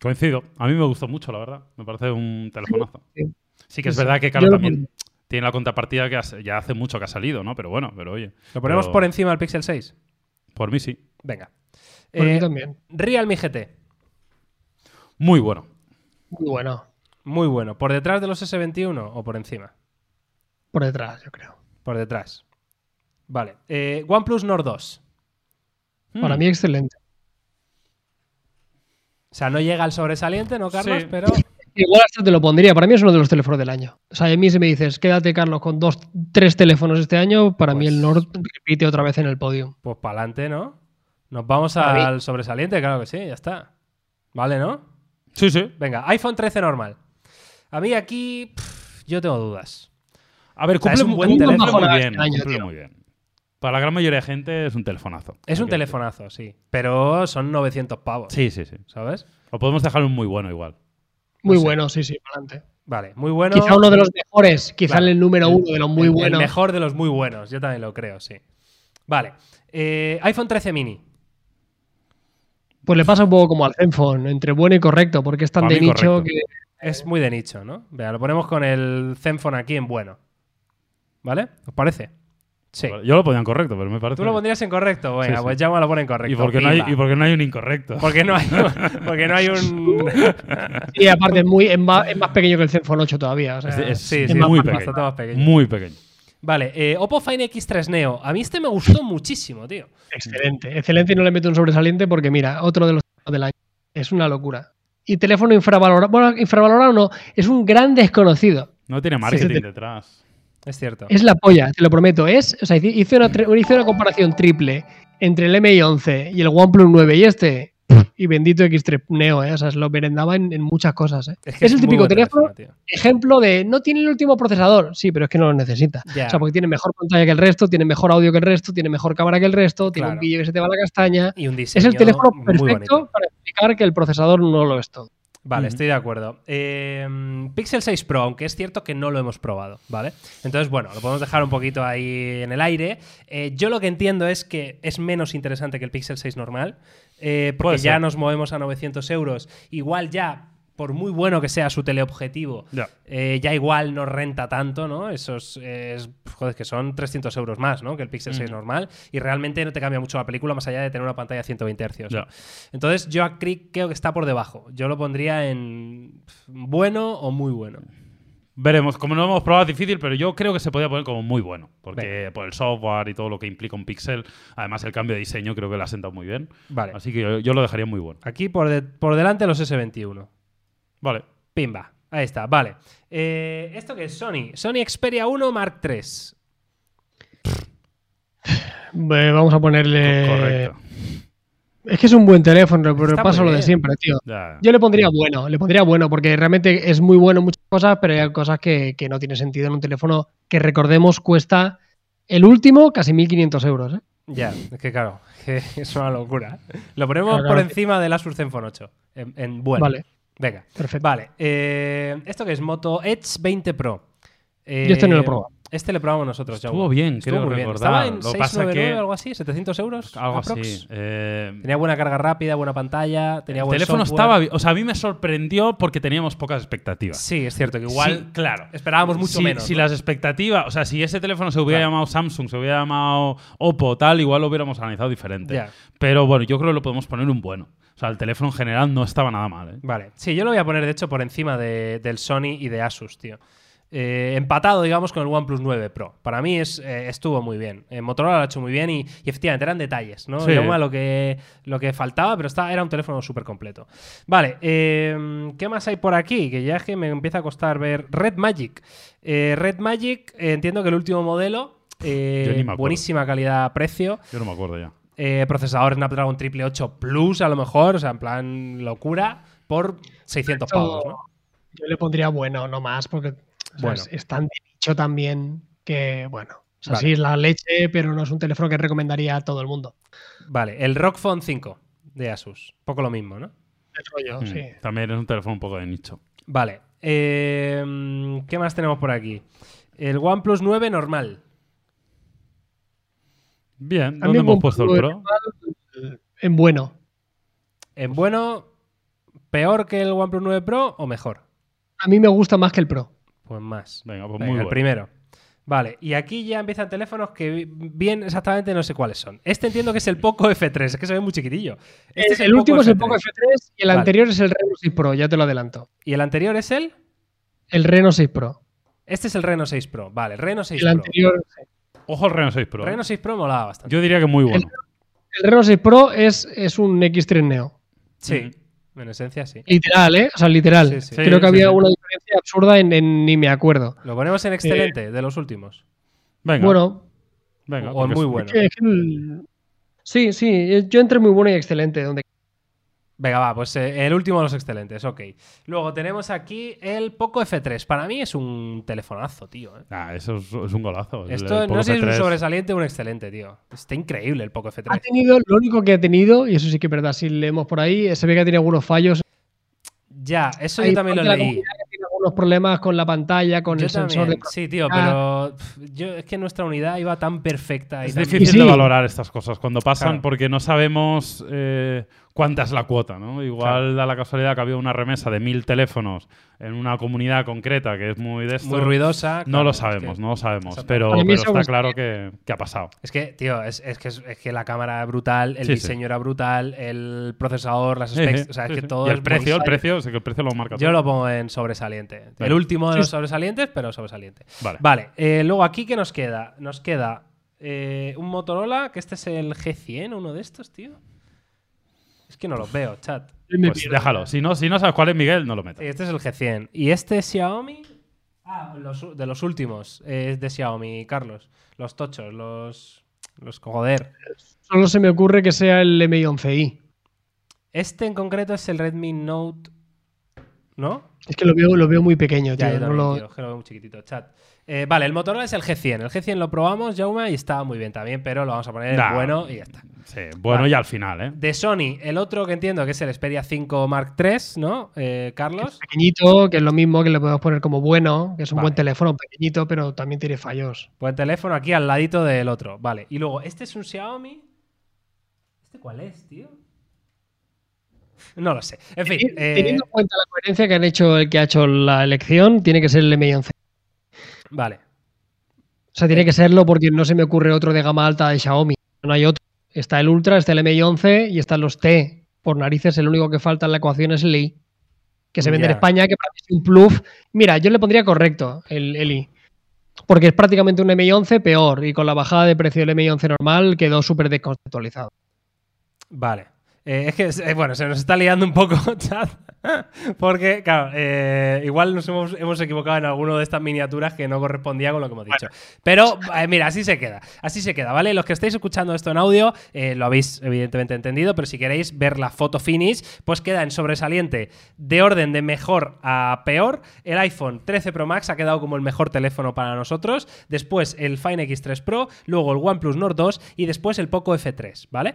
Coincido. A mí me gustó mucho, la verdad. Me parece un telefonazo. Sí. Sí que es verdad que, claro, lo también tiene la contrapartida que has- ya hace mucho que ha salido, ¿no? Pero bueno, pero oye. ¿Lo ponemos pero por encima del Pixel 6? Por mí sí. Venga. Por mí Eh, también. Realme GT. Muy bueno. Muy bueno. Muy bueno. ¿Por detrás de los S21 o por encima? Por detrás, yo creo. Por detrás. Vale. Eh, OnePlus Nord 2. Para Mm. mí, excelente. O sea, no llega al sobresaliente, ¿no, Carlos? Sí. Pero. Igual hasta te lo pondría. Para mí es uno de los teléfonos del año. O sea, a mí si me dices, quédate, Carlos, con dos, tres teléfonos este año, para mí Pues- el Nord repite otra vez en el podio. Pues para adelante, ¿no? Nos vamos al sobresaliente, claro que sí, ya está. Vale, ¿no? Sí, sí. Venga, iPhone 13 normal. A mí aquí. pff, yo tengo dudas. A ver, cumple, un mu- buen cumple teléfono muy bien. este año, cumple tío. muy bien. Para la gran mayoría de gente es un telefonazo. Es un telefonazo, sí. Pero son 900 pavos. Sí, sí, sí. ¿Sabes? O podemos dejar un muy bueno igual. Muy No sé. bueno, sí, sí, adelante. Vale, muy bueno. Quizá uno de los mejores, quizá el número uno de los muy el, el buenos. mejor de los muy buenos, yo también lo creo, sí. Vale. Eh, iPhone 13 mini. Pues le pasa un poco como al Zenfone, entre bueno y correcto, porque es tan de nicho correcto. que. Es muy de nicho, ¿no? Vea, lo ponemos con el Zenfone aquí en bueno. ¿Vale? ¿Os parece? Sí. Yo lo ponía en correcto, pero me parece. Tú lo pondrías en correcto. Venga, Sí, sí. pues ya me lo pone en correcto. ¿Y por, qué no hay, Pimba. ¿Y por qué no hay un incorrecto? Porque no hay, porque no hay un. (laughs) Sí, aparte es, muy, es, más, es más pequeño que el Zenfone 8 todavía. o sea, Es, es- sí, es sí, muy bastante pequeño. más pequeño. Muy pequeño. Vale, eh, Oppo Find X3 Neo. A mí este me gustó muchísimo, tío. Excelente. Excelente y no le meto un sobresaliente porque, mira, otro de los del año. Es una locura. Y teléfono infravalorado. Bueno, infravalorado no, es un gran desconocido. No tiene marketing sí. detrás. Es cierto. Es la polla, te lo prometo. Es, o sea, hice- una, tre- hice una comparación triple entre el MI 11 y el OnePlus 9 y este. (laughs) Y bendito X3 Neo, ¿eh? O sea, se lo merendaba en, en muchas cosas, ¿eh? Es, que es el típico teléfono, ejemplo de no tiene el último procesador. Sí, pero es que no lo necesita. Ya. O sea, porque tiene mejor pantalla que el resto, tiene mejor audio que el resto, tiene mejor cámara que el resto, tiene un vídeo que se te va la castaña. Y un diseño Es el teléfono perfecto para explicar que el procesador no lo es todo. Vale, estoy de acuerdo. Eh, Pixel 6 Pro, aunque es cierto que no lo hemos probado, ¿vale? Entonces, bueno, lo podemos dejar un poquito ahí en el aire. Eh, yo lo que entiendo es que es menos interesante que el Pixel 6 normal, eh, porque ya nos movemos a 900 euros. Igual ya, por muy bueno que sea su teleobjetivo, Ya. eh, ya igual no renta tanto, ¿no? Esos, eh, es- joder, que son 300 euros más, ¿no? Que el Pixel 6 Ujú. normal. Y realmente no te cambia mucho la película más allá de tener una pantalla de 120 Hz. Ya. Entonces yo a Crick creo que está por debajo. Yo lo pondría en bueno o muy bueno. Veremos. Como no lo hemos probado, es difícil, pero yo creo que se podía poner como muy bueno. Porque por el software y todo lo que implica un pixel, además el cambio de diseño creo que le ha sentado muy bien. Vale. Así que yo, yo lo dejaría muy bueno. Aquí por, de- por delante los S21. Vale. Pimba. Ahí está, vale. Eh, ¿Esto qué es? Sony. Sony Xperia 1 Mark III. Eh, Vamos a ponerle. Correcto. Es que es un buen teléfono, pero Está pasa lo de siempre, tío. Ya. Yo le pondría bueno, le pondría bueno, porque realmente es muy bueno en muchas cosas, pero hay cosas que, que no tiene sentido en un teléfono que recordemos cuesta el último casi 1.500 euros. ¿eh? Ya, es que claro, que (laughs) es una locura. Lo ponemos Claro, por claro. encima del Asus Zenfone 8. En, en bueno. Vale, Venga. perfecto. Vale. eh, ¿Esto qué es? Moto Edge 20 Pro. Eh, Yo este no lo he probado. Este lo probamos nosotros, ya. Estuvo bien, Estuvo creo muy bien. Estaba en Lo que pasa 699 que- algo así, 700 euros. Algo así. Eh, Tenía buena carga rápida, buena pantalla, tenía el buen teléfono software. estaba bien. O sea, a mí me sorprendió porque teníamos pocas expectativas. Sí, es cierto que igual, Sí, claro. esperábamos mucho menos. si ¿no? las expectativas, o sea, si ese teléfono se hubiera Claro. llamado Samsung, se hubiera llamado Oppo, tal, igual lo hubiéramos analizado diferente. Pero bueno, yo creo que lo podemos poner un bueno. O sea, el teléfono en general no estaba nada mal. ¿eh? Vale. Sí, yo lo voy a poner, de hecho, por encima de- del Sony y de Asus, tío. Eh, empatado, digamos, con el OnePlus 9 Pro. Para mí es, eh, estuvo muy bien. Eh, Motorola lo ha hecho muy bien y, y efectivamente eran detalles, ¿no? Sí. Digamos, lo que, lo que faltaba, pero está, era un teléfono súper completo. Vale, eh, ¿qué más hay por aquí? Que ya es que me empieza a costar ver. Red Magic. Eh, Red Magic, eh, entiendo que el último modelo, eh, Yo ni me acuerdo. buenísima calidad-precio. Yo no me acuerdo ya. Eh, procesador Snapdragon 888 Plus, a lo mejor, o sea, en plan locura, por 600 pavos, ¿no? Yo le pondría bueno, no más, porque o sea, Bueno. es, tan de nicho también que, bueno, o sea, Vale. sí es la leche, pero no es un teléfono que recomendaría a todo el mundo. Vale, el ROG Phone 5 de Asus. Poco lo mismo, ¿no? El rollo, Mm, sí. También es un teléfono un poco de nicho. Vale. eh, ¿Qué más tenemos por aquí? El OnePlus 9 normal. Bien, ¿dónde hemos puesto el Pro? En bueno. En bueno, ¿peor que el OnePlus 9 Pro o mejor? A mí me gusta más que el Pro. Pues más. Venga, pues Venga, muy el bueno. primero. Vale, y aquí ya empiezan teléfonos que bien exactamente no sé cuáles son. Este entiendo que es el Poco F3, es que se ve muy chiquitillo. Este el, el último es el Poco F3 y el Vale. anterior es el Reno 6 Pro, ya te lo adelanto. ¿Y el anterior es el? El Reno 6 Pro. Este es el Reno 6 Pro. Vale, Reno 6 El Pro. anterior. Ojo el Reno 6 Pro. ¿eh? Reno 6 Pro molaba bastante. Yo diría que muy bueno. El Reno 6 Pro es, es un X3 Neo. Sí, en esencia sí. Literal, ¿eh? O sea, literal. Sí, sí. Creo Sí, que sí, había sí. una diferencia absurda en, en ni me acuerdo. Lo ponemos en excelente, de los últimos. Venga, Bueno, venga. o en muy bueno. es que- es que el- sí, sí, yo entre muy bueno y excelente. Donde... Venga, va, pues eh, el último de los excelentes, ok. Luego tenemos aquí el Poco F3. Para mí es un telefonazo, tío. ¿eh? Ah, eso es, es un golazo. Esto el no sé si es un F3. sobresaliente o un excelente, tío. Está increíble el Poco Ha F3. tenido, lo único que ha tenido, y eso sí que es verdad, si leemos por ahí, se ve que ha tenido algunos fallos. Ya, eso yo también lo leí. comunidad tiene algunos problemas con la pantalla, con Yo el sensor de sí, tío, pero yo, es que nuestra unidad iba tan perfecta. Y Es tan- difícil sí. de valorar estas cosas cuando pasan Claro. porque no sabemos eh, cuánta es la cuota, ¿no? Igual da la casualidad que había una remesa de mil teléfonos en una comunidad concreta que es muy de esto. Muy ruidosa. No claro, lo es que- sabemos, no lo sabemos. Pero, está es- claro que, que ha pasado. Es que, tío, es, es que, es, es que la cámara era brutal, el Sí, sí. diseño era brutal, el procesador, las specs, sí, o sea, es sí, que sí. todo y el es precio, el precio, sí que el precio lo marca Yo todo. lo pongo en sobresaliente. El último de Sí, los sobresalientes, pero sobresaliente. Vale. Vale, eh, luego aquí, ¿qué nos queda? Nos queda eh, un Motorola, que este es el G100, uno de estos, tío. Es que no los veo, chat. Pues déjalo. Si no, si no sabes cuál es Miguel, no lo metas. Este es el G100. ¿Y este Xiaomi? Ah, los- de los últimos. Es de Xiaomi, Carlos. Los tochos, los. Los joder. Solo se me ocurre que sea el MI11i. Este en concreto es el Redmi Note. ¿No? Es que lo veo, lo veo muy pequeño, tío. Ya, yo no también, lo- tío, es que lo veo muy chiquitito, chat. Eh, vale, el Motorola es el G100. El G100 lo probamos, Jauma, y estaba muy bien también, pero lo vamos a poner Nah. bueno y ya está. Sí, bueno, Vale. y al final, ¿eh? De Sony, el otro que entiendo que es el Xperia 5 Mark III, ¿no? Eh, Carlos. pequeñito, que es lo mismo que le podemos poner como bueno, que es un Vale. buen teléfono pequeñito, pero también tiene fallos. Buen teléfono aquí al ladito del otro. Vale. Y luego, este es un Xiaomi. ¿Este cuál es, tío? No lo sé. En fin. Eh, Teniendo en cuenta la coherencia que han hecho el que ha hecho la elección, tiene que ser el MI11. Vale. O sea, tiene que serlo porque no se me ocurre otro de gama alta de Xiaomi. No hay otro. Está el Ultra, está el MI11 y están los T. Por narices, el único que falta en la ecuación es el I. Que se vende en. España, que para mí es un plus. Mira, yo le pondría correcto el, el I. Porque es prácticamente un MI11 peor. Y con la bajada de precio del MI11 normal quedó súper desconceptualizado. Vale. Eh, es que, eh, bueno, se nos está liando un poco, (laughs) chat. Porque, claro, eh, igual nos hemos, hemos equivocado en alguno de estas miniaturas que no correspondía con lo que hemos dicho. Pero, mira, así se queda. Así se queda, ¿vale? Los que estáis escuchando esto en audio lo habéis evidentemente entendido, pero si queréis ver la foto finish, pues queda en sobresaliente de orden de mejor a peor. El iPhone 13 Pro Max ha quedado como el mejor teléfono para nosotros. Después el Fine X3 Pro, luego el OnePlus Nord 2 y después el Poco F3, ¿vale?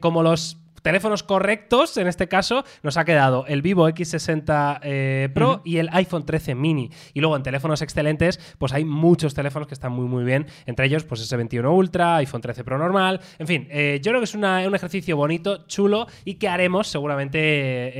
Como los teléfonos correctos, en este caso, nos ha quedado el Vivo X60 eh, Pro y el iPhone 13 mini. Y luego en teléfonos excelentes, pues hay muchos teléfonos que están muy, muy bien. Entre ellos, pues S21 Ultra, iPhone 13 Pro normal. En fin, eh, yo creo que es una- un ejercicio bonito, chulo y que haremos seguramente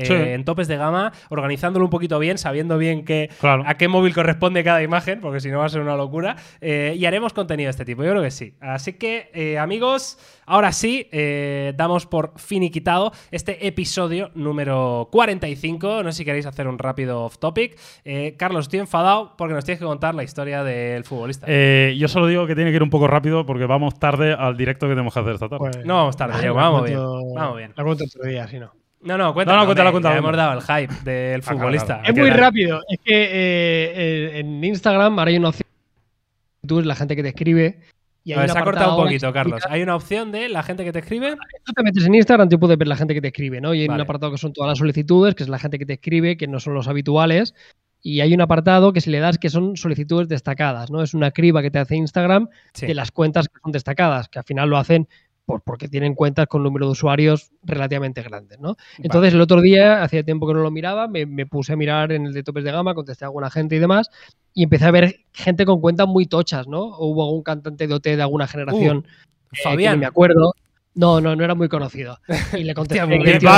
eh, Sí. en topes de gama, organizándolo un poquito bien, sabiendo bien que, Claro. a qué móvil corresponde cada imagen, porque si no va a ser una locura. y haremos contenido de este tipo, yo creo que sí. Así que, amigos, ahora sí, eh, damos por finiquitado este episodio número 45. No sé si queréis hacer un rápido off topic. Eh, Carlos, estoy enfadado porque nos tienes que contar la historia del futbolista. Eh, yo solo digo que tiene que ir un poco rápido porque vamos tarde al directo que tenemos que hacer esta tarde. Pues- no vamos tarde, Ay, Diego, vamos cuento- bien. Vamos bien. La cuento otro día, si no. No, no, cuéntalo. No, no, ya hemos dado el hype del claro, futbolista. Es muy rápido. Es que eh, en Instagram ahora hay una opción. Tú es la gente que te escribe. Y se ha cortado un poquito, Carlos. Hay una opción de la gente que te escribe. Tú te metes en Instagram, tú puedes ver la gente que te escribe, ¿no? Y hay Vale. un apartado que son todas las solicitudes, que es la gente que te escribe, que no son los habituales. Y hay un apartado que si le das que son solicitudes destacadas, ¿no? Es una criba que te hace Instagram Sí. de las cuentas que son destacadas, que al final lo hacen por, porque tienen cuentas con número de usuarios relativamente grandes, ¿no? Entonces el otro día, hacía tiempo que no lo miraba, me, me puse a mirar en el de topes de gama, contesté a alguna gente y demás, y empecé a ver gente con cuentas muy tochas, ¿no? O hubo algún cantante de OT de alguna generación eh, que Fabián. me acuerdo. No, no, no era muy conocido. Y le contesté Hostia, muy que tío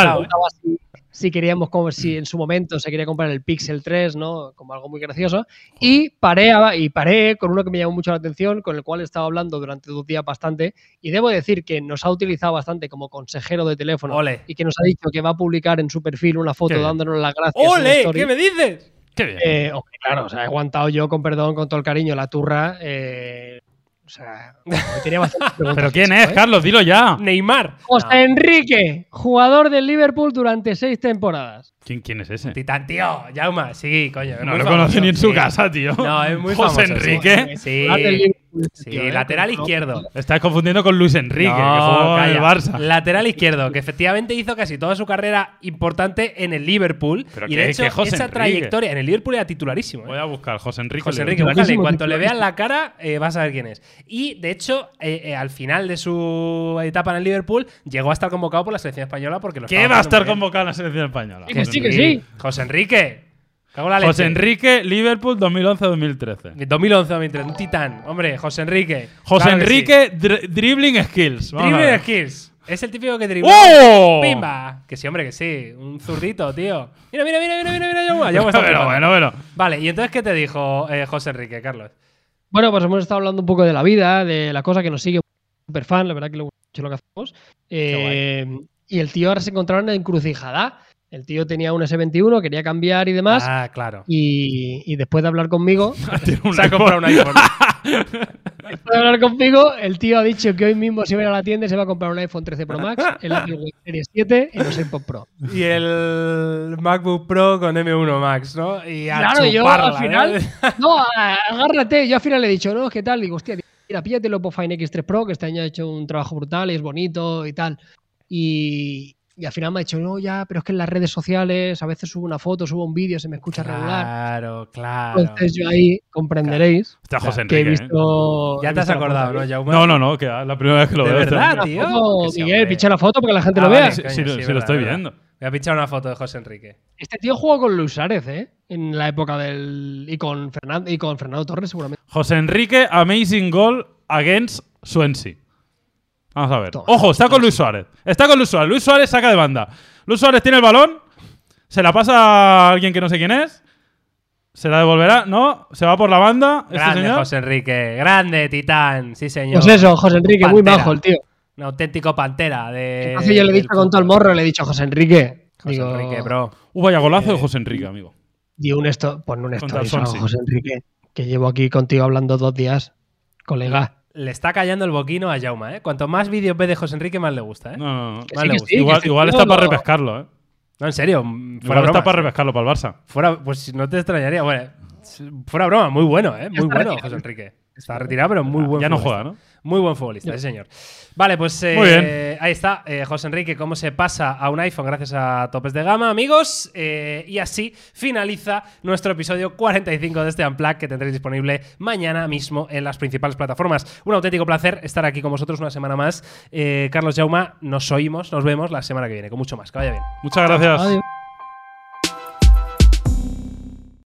si, si queríamos, como si en su momento se quería comprar el Pixel 3, ¿no? Como algo muy gracioso. Y paré, y paré con uno que me llamó mucho la atención, con el cual he estado hablando durante dos días bastante. Y debo decir que nos ha utilizado bastante como consejero de teléfono Ole. y que nos ha dicho que va a publicar en su perfil una foto Qué dándonos las gracias. ¡Ole! ¿Qué me dices? Qué bien. Eh, hombre, claro, o sea, he aguantado yo con perdón, con todo el cariño, la turra. eh, o sea, (laughs) me tenía. (laughs) ¿Pero quién es, ¿eh? Carlos? Dilo ya. Neymar. José No. Enrique, jugador del Liverpool durante seis temporadas. ¿Quién, quién es ese? Titán, tío. Jauma, sí, coño. No lo famoso, conoce ni en su sí. casa, tío. No, es muy José famoso. sí. Enrique. Sí. Este Sí, tío, ¿eh? lateral Con- izquierdo. Estás confundiendo con Luis Enrique, No, que jugó en el. Barça. Lateral izquierdo, que efectivamente hizo casi toda su carrera importante en el Liverpool. Pero y qué- de hecho, qué José esa Enrique. trayectoria en el Liverpool era titularísimo. ¿eh? Voy a buscar José Enrique. José. Enrique, búscale. En cuanto le veas titularísimo. la cara, eh, vas a ver quién es. Y de hecho, eh, eh, al final de su etapa en el Liverpool, llegó a estar convocado por la selección española porque lo ¿Qué va a estar convocado en la selección española? Sí, que José sí, que sí. José Enrique. José Enrique, Liverpool 2011-2013. 2011-2013, un titán. Hombre, José Enrique. José Claro que sí. Enrique, dri- dribbling skills. Vamos Dribbling skills. Es el típico que dribla. ¡Oh! ¡Pimba! Que sí, hombre, que sí. Un zurdito, tío. Mira, mira, mira, mira, mira, mira. Yauma está Bueno, bueno, bueno. Vale, y entonces, ¿qué te dijo eh, José Enrique, Carlos? Bueno, pues hemos estado hablando un poco de la vida, de la cosa que nos sigue. Super fan, la verdad que le gusta mucho lo que hacemos. Eh, y el tío ahora se encontraba en una encrucijada. El tío tenía un S21, quería cambiar y demás. Ah, claro. Y, y después de hablar conmigo, (laughs) un Se ha comprado un iPhone. (laughs) después de hablar conmigo, el tío ha dicho que hoy mismo se va a ir a la tienda y se va a comprar un iPhone 13 Pro Max, el (laughs) Apple Watch Series 7 y los AirPods Pro. y el MacBook Pro con M1 Max, ¿no? Y a Claro, yo chuparla, al final. ¿eh? No, agárrate. Yo al final le he dicho, no, ¿qué tal? Digo, hostia, mira, píllate el Oppo Fine X3 Pro, que este año ha hecho un trabajo brutal y es bonito y tal. Y, y al final me ha dicho, no, ya, pero es que en las redes sociales a veces subo una foto, subo un vídeo, se me escucha regular. Claro, claro. Entonces yo ahí comprenderéis Está José que he. ¿eh? visto. Ya te has acordado. ¿no, Jaume? No, no, no, que es la primera vez que lo ¿De veo. esto. verdad, La tío? foto, Que sí, Miguel, picha la foto para que la gente Ah, lo vale, vea. Sí, sí, lo- sí, sí lo verdad, estoy verdad. viendo. Voy a pinchar una foto de José Enrique. Este tío jugó con Luis Suárez, ¿eh? En la época del. Y con Fernando, y con Fernando Torres, seguramente. José Enrique, amazing goal against Swansea. Vamos a ver. Toma. Ojo, está con Luis Suárez. Está con Luis Suárez. Luis Suárez saca de banda. Luis Suárez tiene el balón. Se la pasa a alguien que no sé quién es. Se la devolverá. No, se va por la banda. Este Grande, señor. José Enrique. Grande, titán. Sí, señor. Pues eso, José Enrique, muy majo el tío. Un auténtico pantera de. Entonces yo le he dicho con todo el morro, le he dicho a José Enrique. José digo, Enrique, bro. Uh, vaya golazo de José Enrique, amigo. Di un esto, pon un Swansea. José Enrique, que llevo aquí contigo hablando dos días, colega. Le está callando el boquino a Jauma, ¿eh? Cuanto más vídeos ve de José Enrique, más le gusta, ¿eh? No, no, no. Sí, sí, igual está para lo- repescarlo, ¿eh? No, en serio. mm, Fuera Igual está para repescarlo para el Barça. Fuera, pues no te extrañaría. Bueno, fuera broma, muy bueno, ¿eh? Muy bueno, retirado. José Enrique. Está retirado, pero muy buen Ya no juega, ¿no? Muy buen futbolista, sí, señor. Vale, pues eh, Muy bien. ahí está, eh, José Enrique, cómo se pasa a un iPhone gracias a topes de gama, amigos. Eh, y así finaliza nuestro episodio 45 de este Unplug que tendréis disponible mañana mismo en las principales plataformas. Un auténtico placer estar aquí con vosotros una semana más. Eh, Carlos Jauma, nos oímos, nos vemos la semana que viene, con mucho más. Que vaya bien. Muchas gracias. Adiós.